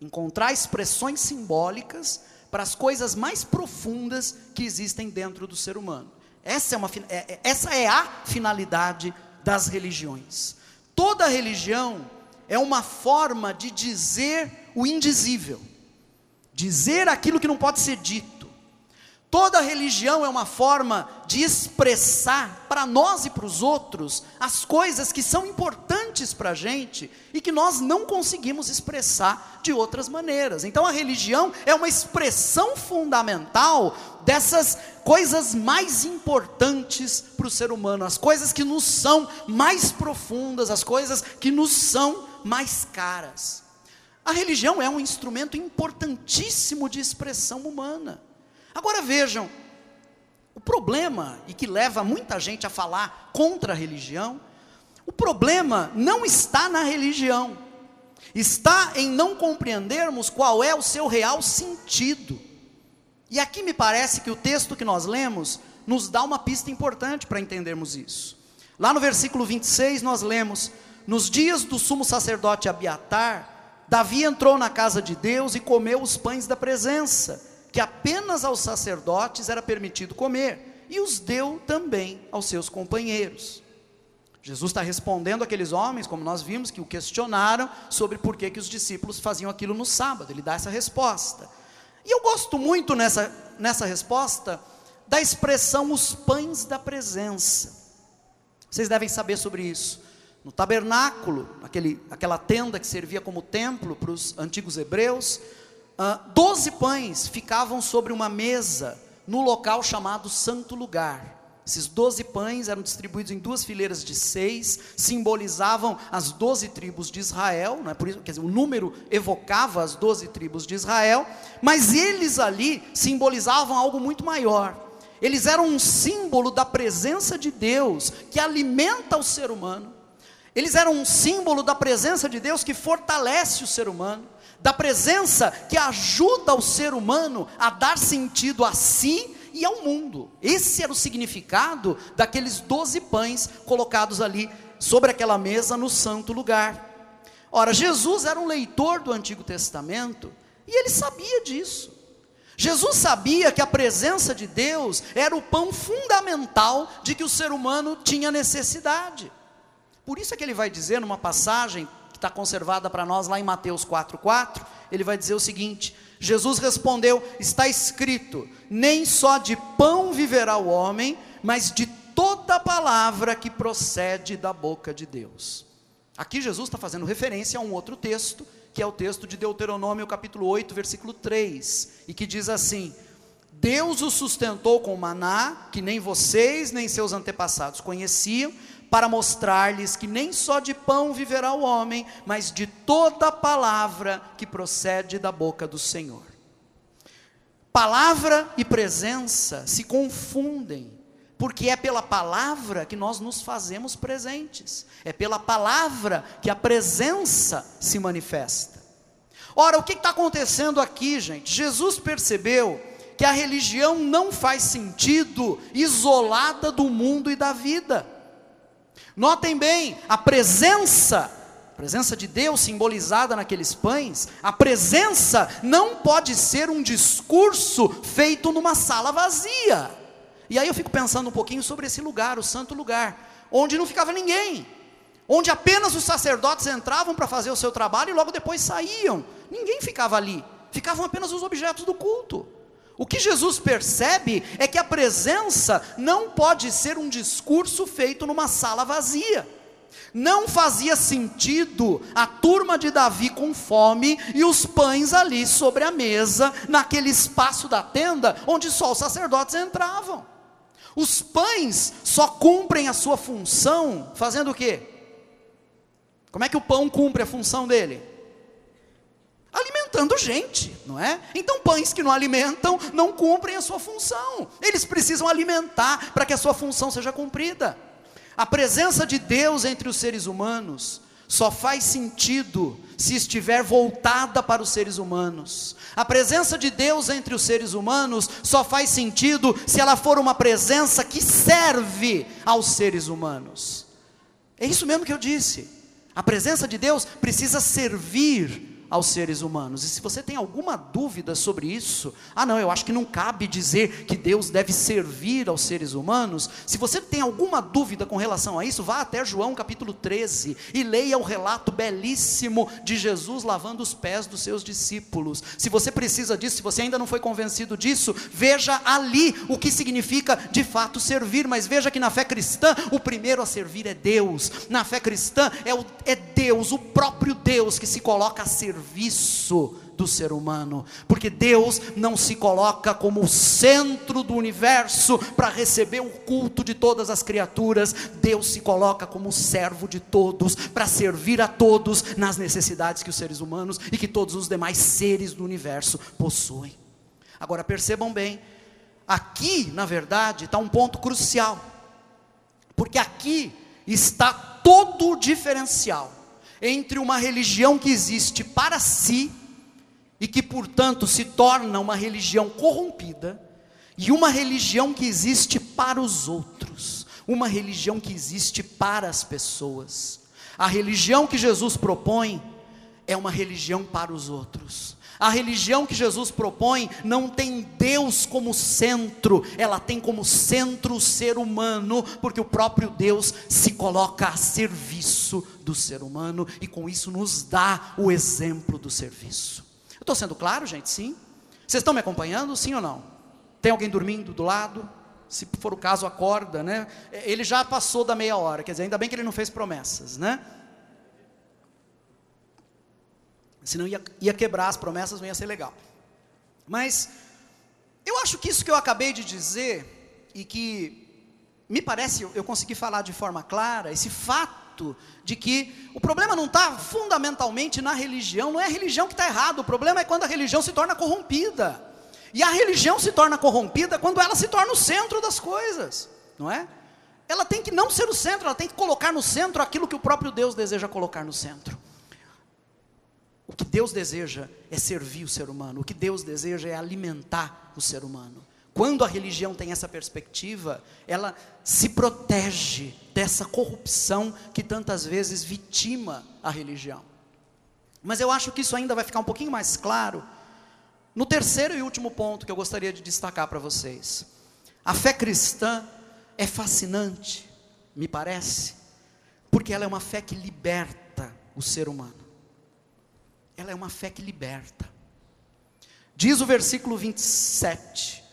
Encontrar expressões simbólicas para as coisas mais profundas que existem dentro do ser humano. Essa é, uma, é, é, essa é a finalidade das religiões. Toda religião é uma forma de dizer o indizível, dizer aquilo que não pode ser dito Toda religião é uma forma de expressar para nós e para os outros as coisas que são importantes para a gente e que nós não conseguimos expressar de outras maneiras. Então a religião é uma expressão fundamental dessas coisas mais importantes para o ser humano, as coisas que nos são mais profundas, as coisas que nos são mais caras. A religião é um instrumento importantíssimo de expressão humana. Agora vejam, o problema, e que leva muita gente a falar contra a religião, o problema não está na religião, está em não compreendermos qual é o seu real sentido. E aqui me parece que o texto que nós lemos nos dá uma pista importante para entendermos isso. Lá no versículo 26 nós lemos: Nos dias do sumo sacerdote Abiatar, Davi entrou na casa de Deus e comeu os pães da presença que apenas aos sacerdotes era permitido comer, e os deu também aos seus companheiros. Jesus está respondendo aqueles homens, como nós vimos, que o questionaram sobre por que, que os discípulos faziam aquilo no sábado. Ele dá essa resposta. E eu gosto muito nessa, nessa resposta da expressão os pães da presença. Vocês devem saber sobre isso. No tabernáculo, aquele, aquela tenda que servia como templo para os antigos hebreus, Uh, doze pães ficavam sobre uma mesa no local chamado Santo Lugar. Esses doze pães eram distribuídos em duas fileiras de seis, simbolizavam as doze tribos de Israel, não é por isso, quer dizer, o número evocava as doze tribos de Israel, mas eles ali simbolizavam algo muito maior. Eles eram um símbolo da presença de Deus que alimenta o ser humano. Eles eram um símbolo da presença de Deus que fortalece o ser humano da presença que ajuda o ser humano a dar sentido a si e ao mundo. Esse era o significado daqueles doze pães colocados ali sobre aquela mesa no santo lugar. Ora, Jesus era um leitor do Antigo Testamento e ele sabia disso. Jesus sabia que a presença de Deus era o pão fundamental de que o ser humano tinha necessidade. Por isso é que ele vai dizer numa passagem que está conservada para nós lá em Mateus 4,4, ele vai dizer o seguinte: Jesus respondeu: Está escrito, nem só de pão viverá o homem, mas de toda palavra que procede da boca de Deus. Aqui Jesus está fazendo referência a um outro texto, que é o texto de Deuteronômio, capítulo 8, versículo 3, e que diz assim: Deus o sustentou com maná, que nem vocês nem seus antepassados conheciam, para mostrar-lhes que nem só de pão viverá o homem, mas de toda palavra que procede da boca do Senhor. Palavra e presença se confundem, porque é pela palavra que nós nos fazemos presentes, é pela palavra que a presença se manifesta. Ora, o que está acontecendo aqui, gente? Jesus percebeu que a religião não faz sentido isolada do mundo e da vida. Notem bem, a presença, a presença de Deus simbolizada naqueles pães, a presença não pode ser um discurso feito numa sala vazia. E aí eu fico pensando um pouquinho sobre esse lugar, o santo lugar, onde não ficava ninguém, onde apenas os sacerdotes entravam para fazer o seu trabalho e logo depois saíam. Ninguém ficava ali, ficavam apenas os objetos do culto. O que Jesus percebe é que a presença não pode ser um discurso feito numa sala vazia. Não fazia sentido a turma de Davi com fome e os pães ali sobre a mesa, naquele espaço da tenda onde só os sacerdotes entravam. Os pães só cumprem a sua função fazendo o quê? Como é que o pão cumpre a função dele? Alimentando gente, não é? Então, pães que não alimentam não cumprem a sua função. Eles precisam alimentar para que a sua função seja cumprida. A presença de Deus entre os seres humanos só faz sentido se estiver voltada para os seres humanos. A presença de Deus entre os seres humanos só faz sentido se ela for uma presença que serve aos seres humanos. É isso mesmo que eu disse. A presença de Deus precisa servir aos seres humanos. E se você tem alguma dúvida sobre isso, ah, não, eu acho que não cabe dizer que Deus deve servir aos seres humanos. Se você tem alguma dúvida com relação a isso, vá até João capítulo 13 e leia o relato belíssimo de Jesus lavando os pés dos seus discípulos. Se você precisa disso, se você ainda não foi convencido disso, veja ali o que significa de fato servir. Mas veja que na fé cristã, o primeiro a servir é Deus. Na fé cristã, é, o, é Deus, o próprio Deus, que se coloca a servir serviço do ser humano, porque Deus não se coloca como o centro do universo para receber o culto de todas as criaturas, Deus se coloca como servo de todos, para servir a todos nas necessidades que os seres humanos e que todos os demais seres do universo possuem. Agora percebam bem, aqui, na verdade, está um ponto crucial, porque aqui está todo o diferencial entre uma religião que existe para si e que, portanto, se torna uma religião corrompida, e uma religião que existe para os outros, uma religião que existe para as pessoas. A religião que Jesus propõe é uma religião para os outros. A religião que Jesus propõe não tem Deus como centro, ela tem como centro o ser humano, porque o próprio Deus se coloca a serviço do ser humano e com isso nos dá o exemplo do serviço. Eu estou sendo claro, gente? Sim? Vocês estão me acompanhando? Sim ou não? Tem alguém dormindo do lado? Se for o caso, acorda, né? Ele já passou da meia hora, quer dizer, ainda bem que ele não fez promessas, né? Senão ia, ia quebrar as promessas, não ia ser legal. Mas eu acho que isso que eu acabei de dizer, e que me parece eu consegui falar de forma clara, esse fato de que o problema não está fundamentalmente na religião, não é a religião que está errada, o problema é quando a religião se torna corrompida. E a religião se torna corrompida quando ela se torna o centro das coisas, não é? Ela tem que não ser o centro, ela tem que colocar no centro aquilo que o próprio Deus deseja colocar no centro. Que Deus deseja é servir o ser humano, o que Deus deseja é alimentar o ser humano. Quando a religião tem essa perspectiva, ela se protege dessa corrupção que tantas vezes vitima a religião. Mas eu acho que isso ainda vai ficar um pouquinho mais claro no terceiro e último ponto que eu gostaria de destacar para vocês. A fé cristã é fascinante, me parece, porque ela é uma fé que liberta o ser humano ela é uma fé que liberta. Diz o versículo 27.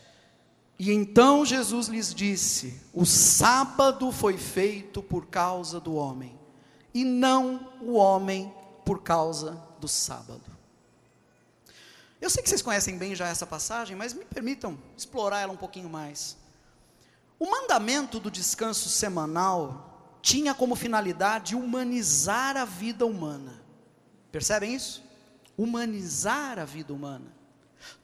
E então Jesus lhes disse: O sábado foi feito por causa do homem, e não o homem por causa do sábado. Eu sei que vocês conhecem bem já essa passagem, mas me permitam explorar ela um pouquinho mais. O mandamento do descanso semanal tinha como finalidade humanizar a vida humana. Percebem isso? Humanizar a vida humana,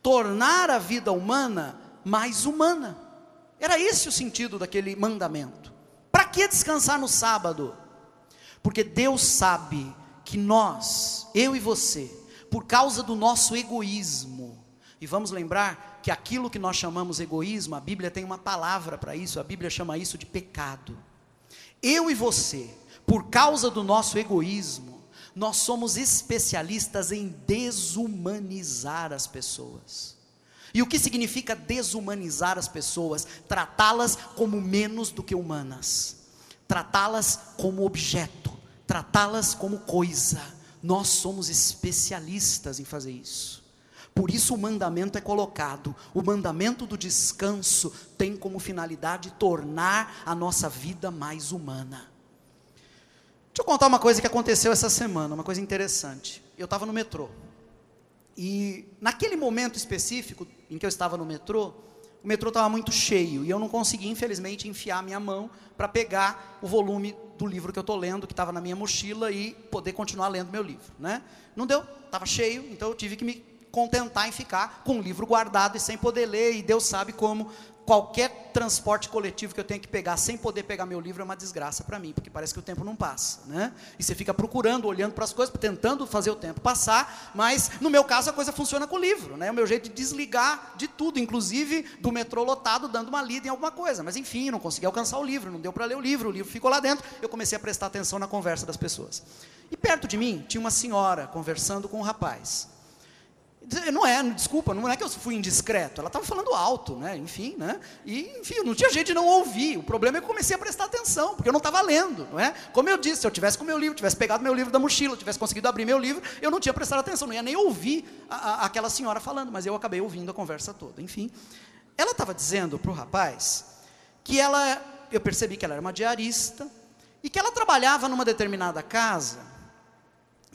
tornar a vida humana mais humana. Era esse o sentido daquele mandamento. Para que descansar no sábado? Porque Deus sabe que nós, eu e você, por causa do nosso egoísmo, e vamos lembrar que aquilo que nós chamamos egoísmo, a Bíblia tem uma palavra para isso, a Bíblia chama isso de pecado. Eu e você, por causa do nosso egoísmo, nós somos especialistas em desumanizar as pessoas. E o que significa desumanizar as pessoas? Tratá-las como menos do que humanas, tratá-las como objeto, tratá-las como coisa. Nós somos especialistas em fazer isso. Por isso o mandamento é colocado. O mandamento do descanso tem como finalidade tornar a nossa vida mais humana. Deixa eu contar uma coisa que aconteceu essa semana, uma coisa interessante. Eu estava no metrô. E naquele momento específico em que eu estava no metrô, o metrô estava muito cheio e eu não consegui, infelizmente, enfiar minha mão para pegar o volume do livro que eu estou lendo, que estava na minha mochila, e poder continuar lendo meu livro. Né? Não deu, estava cheio, então eu tive que me contentar em ficar com o livro guardado e sem poder ler, e Deus sabe como qualquer transporte coletivo que eu tenha que pegar sem poder pegar meu livro é uma desgraça para mim, porque parece que o tempo não passa, né? E você fica procurando, olhando para as coisas, tentando fazer o tempo passar, mas no meu caso a coisa funciona com o livro, né? O meu jeito de desligar de tudo, inclusive do metrô lotado, dando uma lida em alguma coisa, mas enfim, não consegui alcançar o livro, não deu para ler o livro, o livro ficou lá dentro, eu comecei a prestar atenção na conversa das pessoas. E perto de mim tinha uma senhora conversando com um rapaz. Não é, desculpa, não é que eu fui indiscreto, ela estava falando alto, né? Enfim, né? E, enfim, não tinha jeito de não ouvir. O problema é que eu comecei a prestar atenção, porque eu não estava lendo, não é? Como eu disse, se eu tivesse com meu livro, tivesse pegado meu livro da mochila, tivesse conseguido abrir meu livro, eu não tinha prestado atenção, não ia nem ouvir a, a, aquela senhora falando, mas eu acabei ouvindo a conversa toda. Enfim, ela estava dizendo para o rapaz que ela, eu percebi que ela era uma diarista e que ela trabalhava numa determinada casa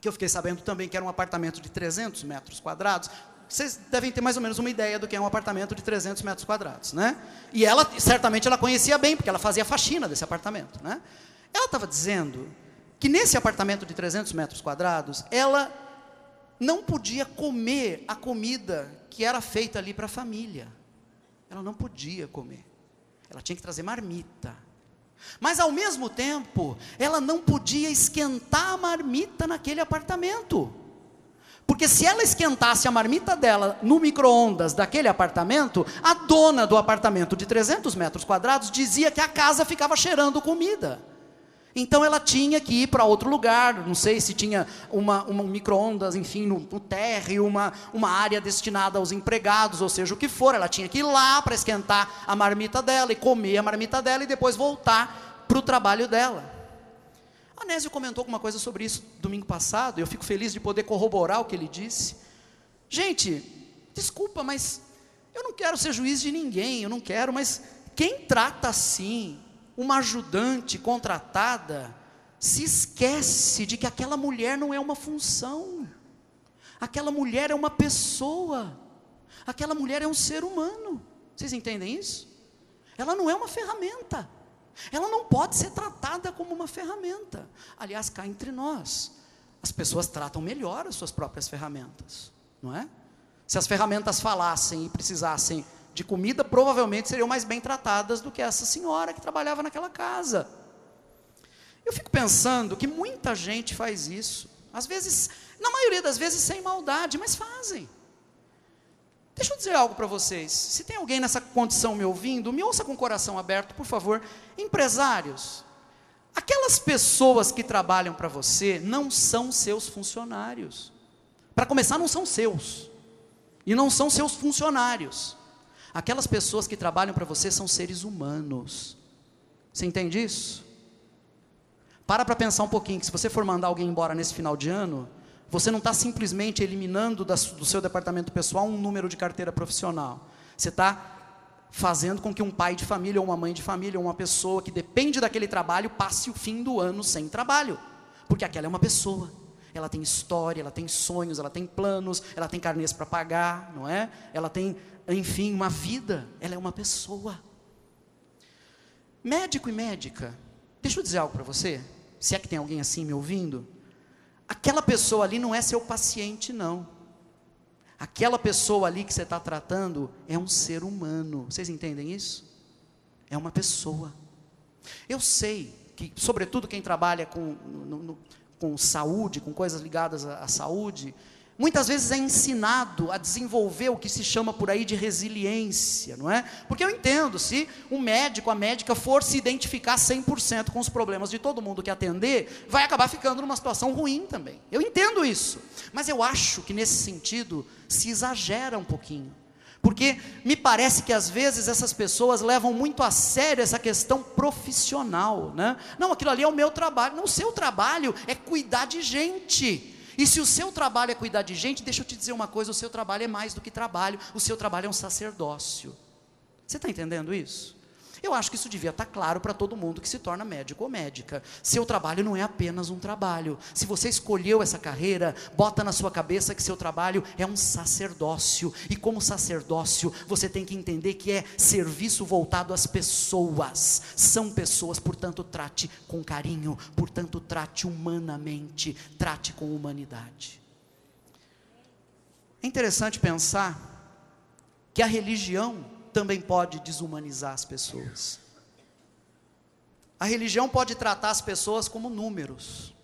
que eu fiquei sabendo também que era um apartamento de 300 metros quadrados. Vocês devem ter mais ou menos uma ideia do que é um apartamento de 300 metros quadrados, né? E ela, certamente, ela conhecia bem, porque ela fazia faxina desse apartamento, né? Ela estava dizendo que nesse apartamento de 300 metros quadrados, ela não podia comer a comida que era feita ali para a família. Ela não podia comer. Ela tinha que trazer marmita. Mas ao mesmo tempo, ela não podia esquentar a marmita naquele apartamento. Porque se ela esquentasse a marmita dela no micro-ondas daquele apartamento, a dona do apartamento de 300 metros quadrados dizia que a casa ficava cheirando comida. Então ela tinha que ir para outro lugar, não sei se tinha uma, uma micro-ondas, enfim, no, no térreo, uma, uma área destinada aos empregados, ou seja, o que for, ela tinha que ir lá para esquentar a marmita dela e comer a marmita dela e depois voltar para o trabalho dela. A Nésio comentou alguma coisa sobre isso domingo passado, e eu fico feliz de poder corroborar o que ele disse. Gente, desculpa, mas eu não quero ser juiz de ninguém, eu não quero, mas quem trata assim uma ajudante contratada se esquece de que aquela mulher não é uma função, aquela mulher é uma pessoa, aquela mulher é um ser humano. Vocês entendem isso? Ela não é uma ferramenta, ela não pode ser tratada como uma ferramenta. Aliás, cá entre nós, as pessoas tratam melhor as suas próprias ferramentas, não é? Se as ferramentas falassem e precisassem de comida provavelmente seriam mais bem tratadas do que essa senhora que trabalhava naquela casa. Eu fico pensando que muita gente faz isso, às vezes, na maioria das vezes sem maldade, mas fazem. Deixa eu dizer algo para vocês. Se tem alguém nessa condição me ouvindo, me ouça com o coração aberto, por favor. Empresários, aquelas pessoas que trabalham para você não são seus funcionários. Para começar, não são seus. E não são seus funcionários. Aquelas pessoas que trabalham para você são seres humanos. Você entende isso? Para para pensar um pouquinho, que se você for mandar alguém embora nesse final de ano, você não está simplesmente eliminando da, do seu departamento pessoal um número de carteira profissional. Você está fazendo com que um pai de família, ou uma mãe de família, ou uma pessoa que depende daquele trabalho, passe o fim do ano sem trabalho. Porque aquela é uma pessoa. Ela tem história, ela tem sonhos, ela tem planos, ela tem carnês para pagar, não é? Ela tem enfim, uma vida, ela é uma pessoa. Médico e médica, deixa eu dizer algo para você, se é que tem alguém assim me ouvindo. Aquela pessoa ali não é seu paciente, não. Aquela pessoa ali que você está tratando é um ser humano. Vocês entendem isso? É uma pessoa. Eu sei que, sobretudo quem trabalha com, no, no, com saúde, com coisas ligadas à, à saúde, Muitas vezes é ensinado a desenvolver o que se chama por aí de resiliência, não é? Porque eu entendo, se um médico, a médica for se identificar 100% com os problemas de todo mundo que atender, vai acabar ficando numa situação ruim também. Eu entendo isso. Mas eu acho que nesse sentido se exagera um pouquinho. Porque me parece que às vezes essas pessoas levam muito a sério essa questão profissional, né? Não, aquilo ali é o meu trabalho. Não, o seu trabalho é cuidar de gente E se o seu trabalho é cuidar de gente, deixa eu te dizer uma coisa: o seu trabalho é mais do que trabalho, o seu trabalho é um sacerdócio. Você está entendendo isso? Eu acho que isso devia estar claro para todo mundo que se torna médico ou médica. Seu trabalho não é apenas um trabalho. Se você escolheu essa carreira, bota na sua cabeça que seu trabalho é um sacerdócio. E como sacerdócio, você tem que entender que é serviço voltado às pessoas. São pessoas, portanto, trate com carinho, portanto, trate humanamente, trate com humanidade. É interessante pensar que a religião também pode desumanizar as pessoas. A religião pode tratar as pessoas como números.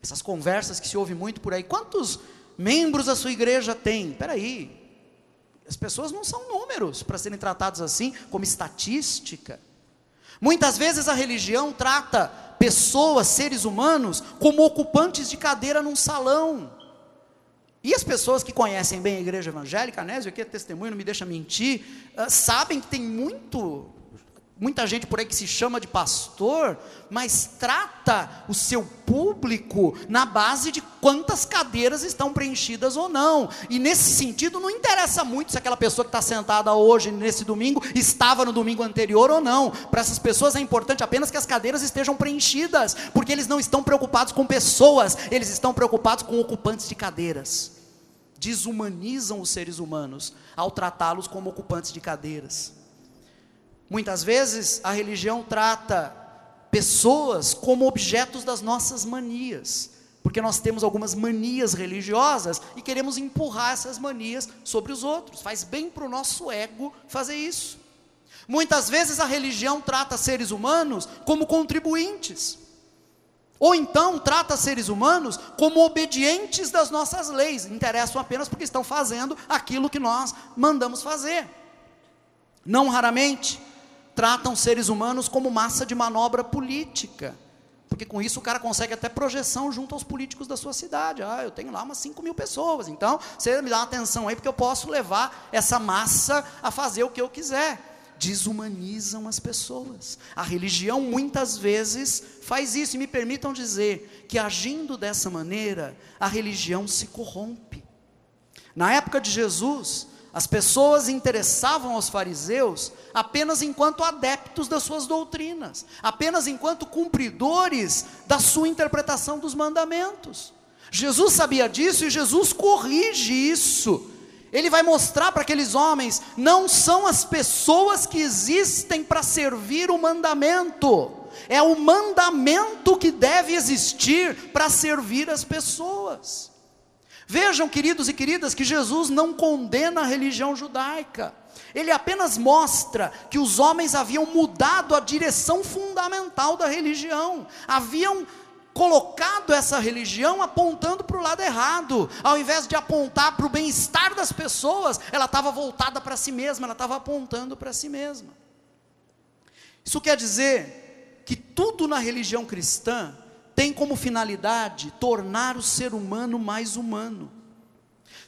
Essas conversas que se ouve muito por aí. Quantos membros a sua igreja tem? Espera aí. As pessoas não são números para serem tratados assim, como estatística. Muitas vezes a religião trata pessoas, seres humanos, como ocupantes de cadeira num salão. E as pessoas que conhecem bem a igreja evangélica, Anésio aqui é testemunho, não me deixa mentir, uh, sabem que tem muito, muita gente por aí que se chama de pastor, mas trata o seu público na base de quantas cadeiras estão preenchidas ou não. E nesse sentido, não interessa muito se aquela pessoa que está sentada hoje, nesse domingo, estava no domingo anterior ou não. Para essas pessoas é importante apenas que as cadeiras estejam preenchidas, porque eles não estão preocupados com pessoas, eles estão preocupados com ocupantes de cadeiras desumanizam os seres humanos ao tratá-los como ocupantes de cadeiras. Muitas vezes a religião trata pessoas como objetos das nossas manias, porque nós temos algumas manias religiosas e queremos empurrar essas manias sobre os outros. Faz bem para o nosso ego fazer isso. Muitas vezes a religião trata seres humanos como contribuintes. Ou então trata seres humanos como obedientes das nossas leis, interessam apenas porque estão fazendo aquilo que nós mandamos fazer. Não raramente tratam seres humanos como massa de manobra política, porque com isso o cara consegue até projeção junto aos políticos da sua cidade. Ah, eu tenho lá umas 5 mil pessoas, então você me dá atenção aí, porque eu posso levar essa massa a fazer o que eu quiser desumanizam as pessoas. A religião muitas vezes faz isso, e me permitam dizer que agindo dessa maneira, a religião se corrompe. Na época de Jesus, as pessoas interessavam aos fariseus apenas enquanto adeptos das suas doutrinas, apenas enquanto cumpridores da sua interpretação dos mandamentos. Jesus sabia disso e Jesus corrige isso ele vai mostrar para aqueles homens: não são as pessoas que existem para servir o mandamento, é o mandamento que deve existir para servir as pessoas. Vejam, queridos e queridas, que Jesus não condena a religião judaica, ele apenas mostra que os homens haviam mudado a direção fundamental da religião, haviam colocado essa religião apontando para o lado errado, ao invés de apontar para o bem-estar das pessoas, ela estava voltada para si mesma, ela estava apontando para si mesma. Isso quer dizer que tudo na religião cristã tem como finalidade tornar o ser humano mais humano.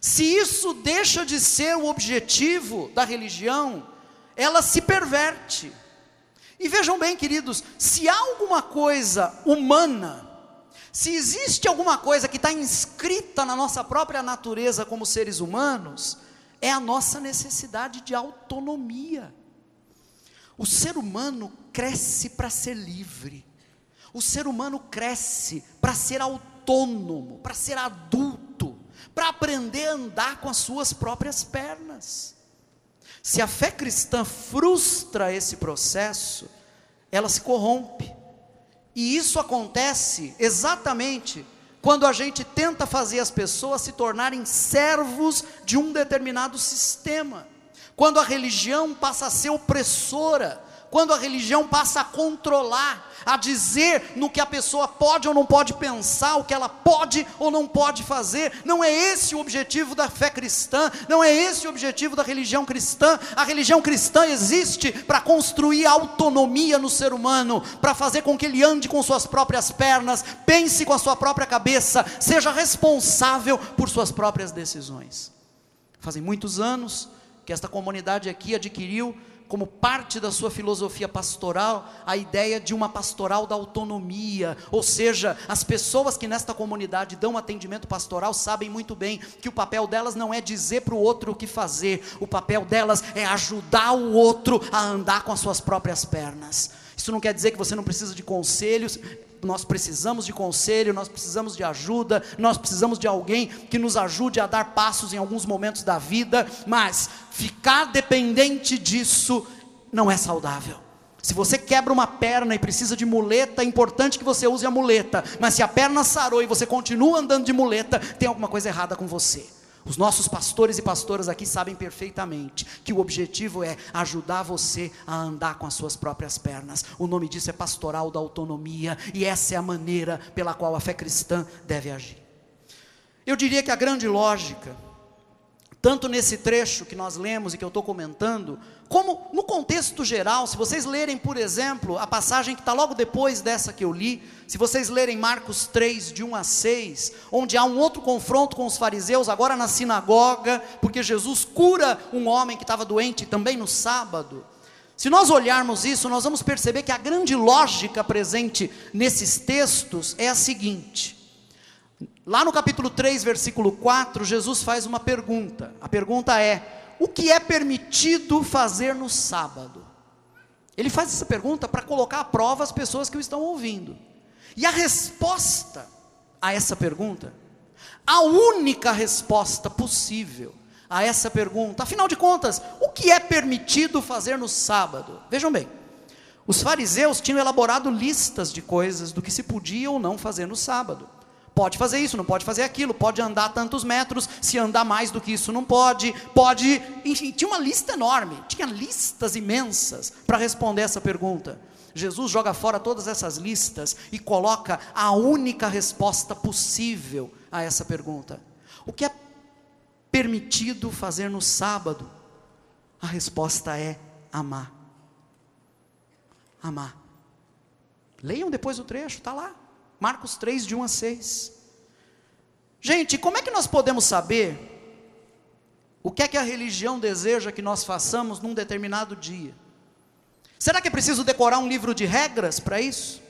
Se isso deixa de ser o objetivo da religião, ela se perverte. E vejam bem, queridos, se há alguma coisa humana se existe alguma coisa que está inscrita na nossa própria natureza como seres humanos, é a nossa necessidade de autonomia. O ser humano cresce para ser livre. O ser humano cresce para ser autônomo, para ser adulto, para aprender a andar com as suas próprias pernas. Se a fé cristã frustra esse processo, ela se corrompe. E isso acontece exatamente quando a gente tenta fazer as pessoas se tornarem servos de um determinado sistema. Quando a religião passa a ser opressora, quando a religião passa a controlar, a dizer no que a pessoa pode ou não pode pensar, o que ela pode ou não pode fazer, não é esse o objetivo da fé cristã, não é esse o objetivo da religião cristã. A religião cristã existe para construir autonomia no ser humano, para fazer com que ele ande com suas próprias pernas, pense com a sua própria cabeça, seja responsável por suas próprias decisões. Fazem muitos anos que esta comunidade aqui adquiriu como parte da sua filosofia pastoral, a ideia de uma pastoral da autonomia, ou seja, as pessoas que nesta comunidade dão atendimento pastoral sabem muito bem que o papel delas não é dizer para o outro o que fazer, o papel delas é ajudar o outro a andar com as suas próprias pernas. Isso não quer dizer que você não precisa de conselhos, nós precisamos de conselho, nós precisamos de ajuda, nós precisamos de alguém que nos ajude a dar passos em alguns momentos da vida, mas ficar dependente disso não é saudável. Se você quebra uma perna e precisa de muleta, é importante que você use a muleta, mas se a perna sarou e você continua andando de muleta, tem alguma coisa errada com você. Os nossos pastores e pastoras aqui sabem perfeitamente que o objetivo é ajudar você a andar com as suas próprias pernas. O nome disso é pastoral da autonomia, e essa é a maneira pela qual a fé cristã deve agir. Eu diria que a grande lógica tanto nesse trecho que nós lemos e que eu estou comentando, como no contexto geral, se vocês lerem, por exemplo, a passagem que está logo depois dessa que eu li, se vocês lerem Marcos 3, de 1 a 6, onde há um outro confronto com os fariseus, agora na sinagoga, porque Jesus cura um homem que estava doente também no sábado. Se nós olharmos isso, nós vamos perceber que a grande lógica presente nesses textos é a seguinte: Lá no capítulo 3, versículo 4, Jesus faz uma pergunta. A pergunta é: o que é permitido fazer no sábado? Ele faz essa pergunta para colocar à prova as pessoas que o estão ouvindo. E a resposta a essa pergunta, a única resposta possível a essa pergunta, afinal de contas, o que é permitido fazer no sábado? Vejam bem, os fariseus tinham elaborado listas de coisas do que se podia ou não fazer no sábado. Pode fazer isso, não pode fazer aquilo, pode andar tantos metros, se andar mais do que isso não pode, pode, enfim, tinha uma lista enorme, tinha listas imensas para responder essa pergunta. Jesus joga fora todas essas listas e coloca a única resposta possível a essa pergunta. O que é permitido fazer no sábado? A resposta é amar. Amar. Leiam depois o trecho, está lá. Marcos 3, de 1 a 6. Gente, como é que nós podemos saber o que é que a religião deseja que nós façamos num determinado dia? Será que é preciso decorar um livro de regras para isso?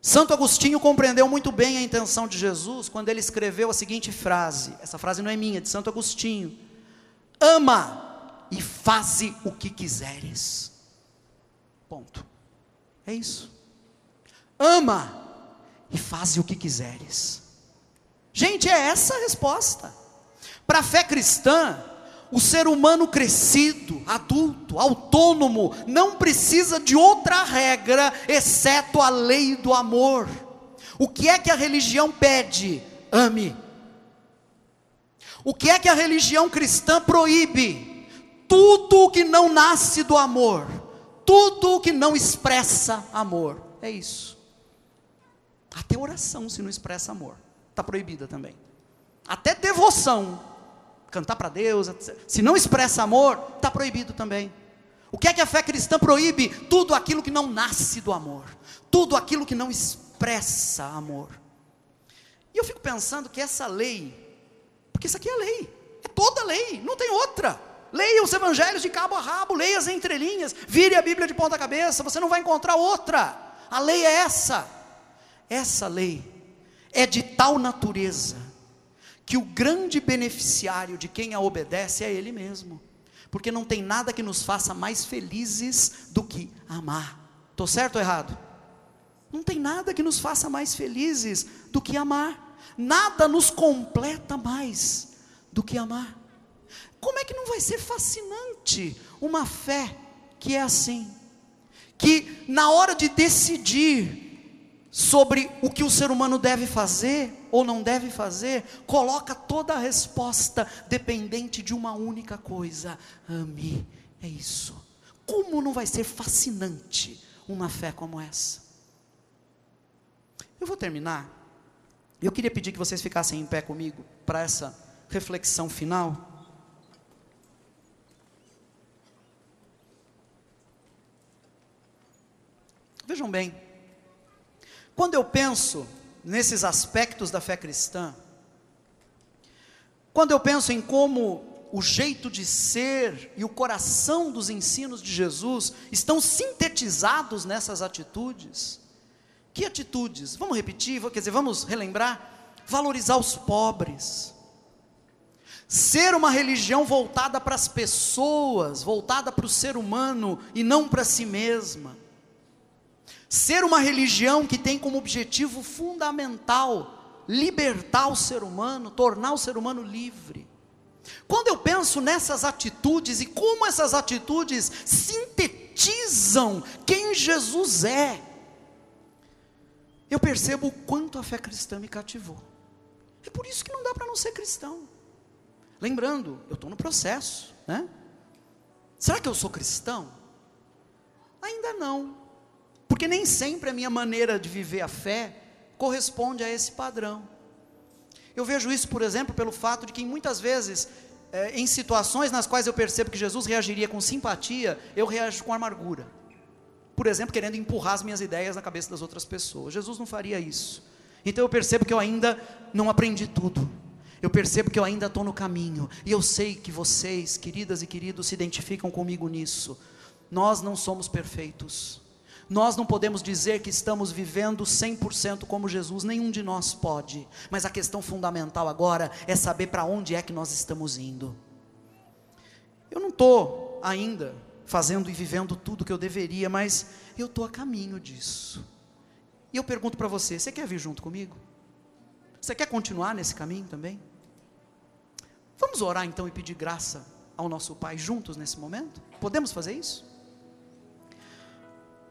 Santo Agostinho compreendeu muito bem a intenção de Jesus quando ele escreveu a seguinte frase: essa frase não é minha, é de Santo Agostinho. Ama e faze o que quiseres. Ponto. É isso. Ama e faze o que quiseres. Gente, é essa a resposta. Para a fé cristã, o ser humano crescido, adulto, autônomo, não precisa de outra regra exceto a lei do amor. O que é que a religião pede? Ame. O que é que a religião cristã proíbe? Tudo o que não nasce do amor, tudo o que não expressa amor. É isso. Até oração, se não expressa amor, está proibida também. Até devoção, cantar para Deus, se não expressa amor, está proibido também. O que é que a fé cristã proíbe? Tudo aquilo que não nasce do amor, tudo aquilo que não expressa amor. E eu fico pensando que essa lei, porque isso aqui é lei, é toda lei, não tem outra. Leia os evangelhos de cabo a rabo, leia as entrelinhas, vire a Bíblia de ponta cabeça, você não vai encontrar outra. A lei é essa. Essa lei é de tal natureza que o grande beneficiário de quem a obedece é Ele mesmo, porque não tem nada que nos faça mais felizes do que amar. Estou certo ou errado? Não tem nada que nos faça mais felizes do que amar. Nada nos completa mais do que amar. Como é que não vai ser fascinante uma fé que é assim? Que na hora de decidir sobre o que o ser humano deve fazer ou não deve fazer, coloca toda a resposta dependente de uma única coisa: ame. É isso. Como não vai ser fascinante uma fé como essa? Eu vou terminar. Eu queria pedir que vocês ficassem em pé comigo para essa reflexão final. Vejam bem, quando eu penso nesses aspectos da fé cristã, quando eu penso em como o jeito de ser e o coração dos ensinos de Jesus estão sintetizados nessas atitudes. Que atitudes? Vamos repetir, quer dizer, vamos relembrar? Valorizar os pobres. Ser uma religião voltada para as pessoas, voltada para o ser humano e não para si mesma. Ser uma religião que tem como objetivo fundamental libertar o ser humano, tornar o ser humano livre. Quando eu penso nessas atitudes e como essas atitudes sintetizam quem Jesus é, eu percebo o quanto a fé cristã me cativou. É por isso que não dá para não ser cristão. Lembrando, eu estou no processo, né? Será que eu sou cristão? Ainda não, porque nem sempre a minha maneira de viver a fé corresponde a esse padrão. Eu vejo isso, por exemplo, pelo fato de que muitas vezes, é, em situações nas quais eu percebo que Jesus reagiria com simpatia, eu reajo com amargura. Por exemplo, querendo empurrar as minhas ideias na cabeça das outras pessoas. Jesus não faria isso. Então eu percebo que eu ainda não aprendi tudo. Eu percebo que eu ainda estou no caminho. E eu sei que vocês, queridas e queridos, se identificam comigo nisso. Nós não somos perfeitos. Nós não podemos dizer que estamos vivendo 100% como Jesus, nenhum de nós pode. Mas a questão fundamental agora é saber para onde é que nós estamos indo. Eu não estou ainda fazendo e vivendo tudo que eu deveria, mas eu estou a caminho disso. E eu pergunto para você: você quer vir junto comigo? Você quer continuar nesse caminho também? Vamos orar então e pedir graça ao nosso Pai juntos nesse momento? Podemos fazer isso?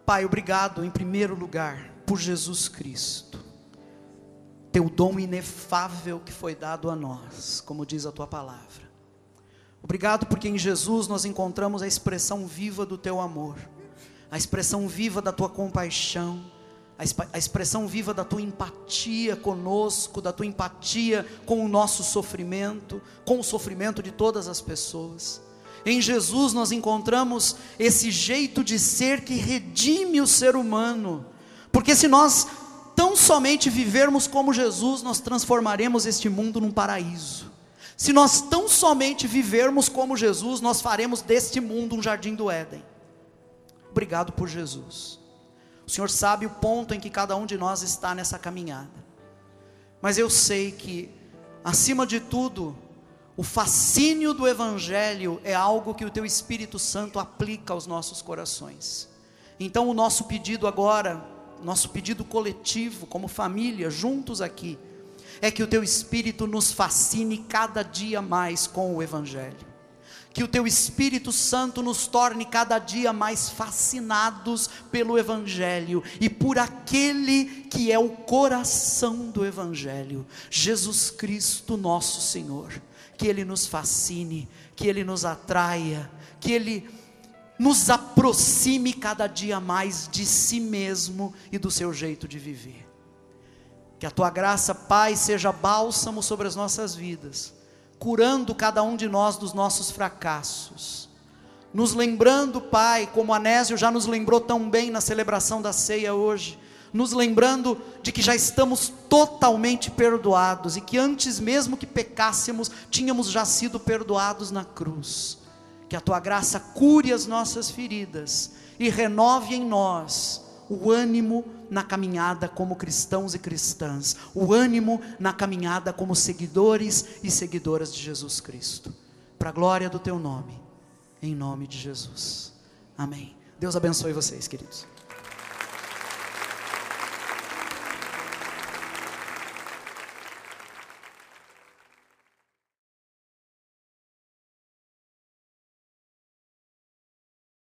Pai, obrigado em primeiro lugar por Jesus Cristo, teu dom inefável que foi dado a nós, como diz a tua palavra. Obrigado porque em Jesus nós encontramos a expressão viva do teu amor, a expressão viva da tua compaixão, a expressão viva da tua empatia conosco, da tua empatia com o nosso sofrimento, com o sofrimento de todas as pessoas. Em Jesus nós encontramos esse jeito de ser que redime o ser humano. Porque se nós tão somente vivermos como Jesus, nós transformaremos este mundo num paraíso. Se nós tão somente vivermos como Jesus, nós faremos deste mundo um jardim do Éden. Obrigado por Jesus. O Senhor sabe o ponto em que cada um de nós está nessa caminhada. Mas eu sei que, acima de tudo, o fascínio do Evangelho é algo que o Teu Espírito Santo aplica aos nossos corações. Então, o nosso pedido agora, nosso pedido coletivo, como família, juntos aqui, é que o Teu Espírito nos fascine cada dia mais com o Evangelho que o teu Espírito Santo nos torne cada dia mais fascinados pelo Evangelho e por aquele que é o coração do Evangelho, Jesus Cristo, nosso Senhor que Ele nos fascine, que Ele nos atraia, que Ele nos aproxime cada dia mais de si mesmo e do seu jeito de viver. Que a tua graça, Pai, seja bálsamo sobre as nossas vidas, curando cada um de nós dos nossos fracassos. Nos lembrando, Pai, como Anésio já nos lembrou tão bem na celebração da ceia hoje, nos lembrando de que já estamos totalmente perdoados e que antes mesmo que pecássemos, tínhamos já sido perdoados na cruz. Que a tua graça cure as nossas feridas e renove em nós o ânimo na caminhada como cristãos e cristãs, o ânimo na caminhada como seguidores e seguidoras de Jesus Cristo. Para a glória do teu nome, em nome de Jesus. Amém. Deus abençoe vocês, queridos.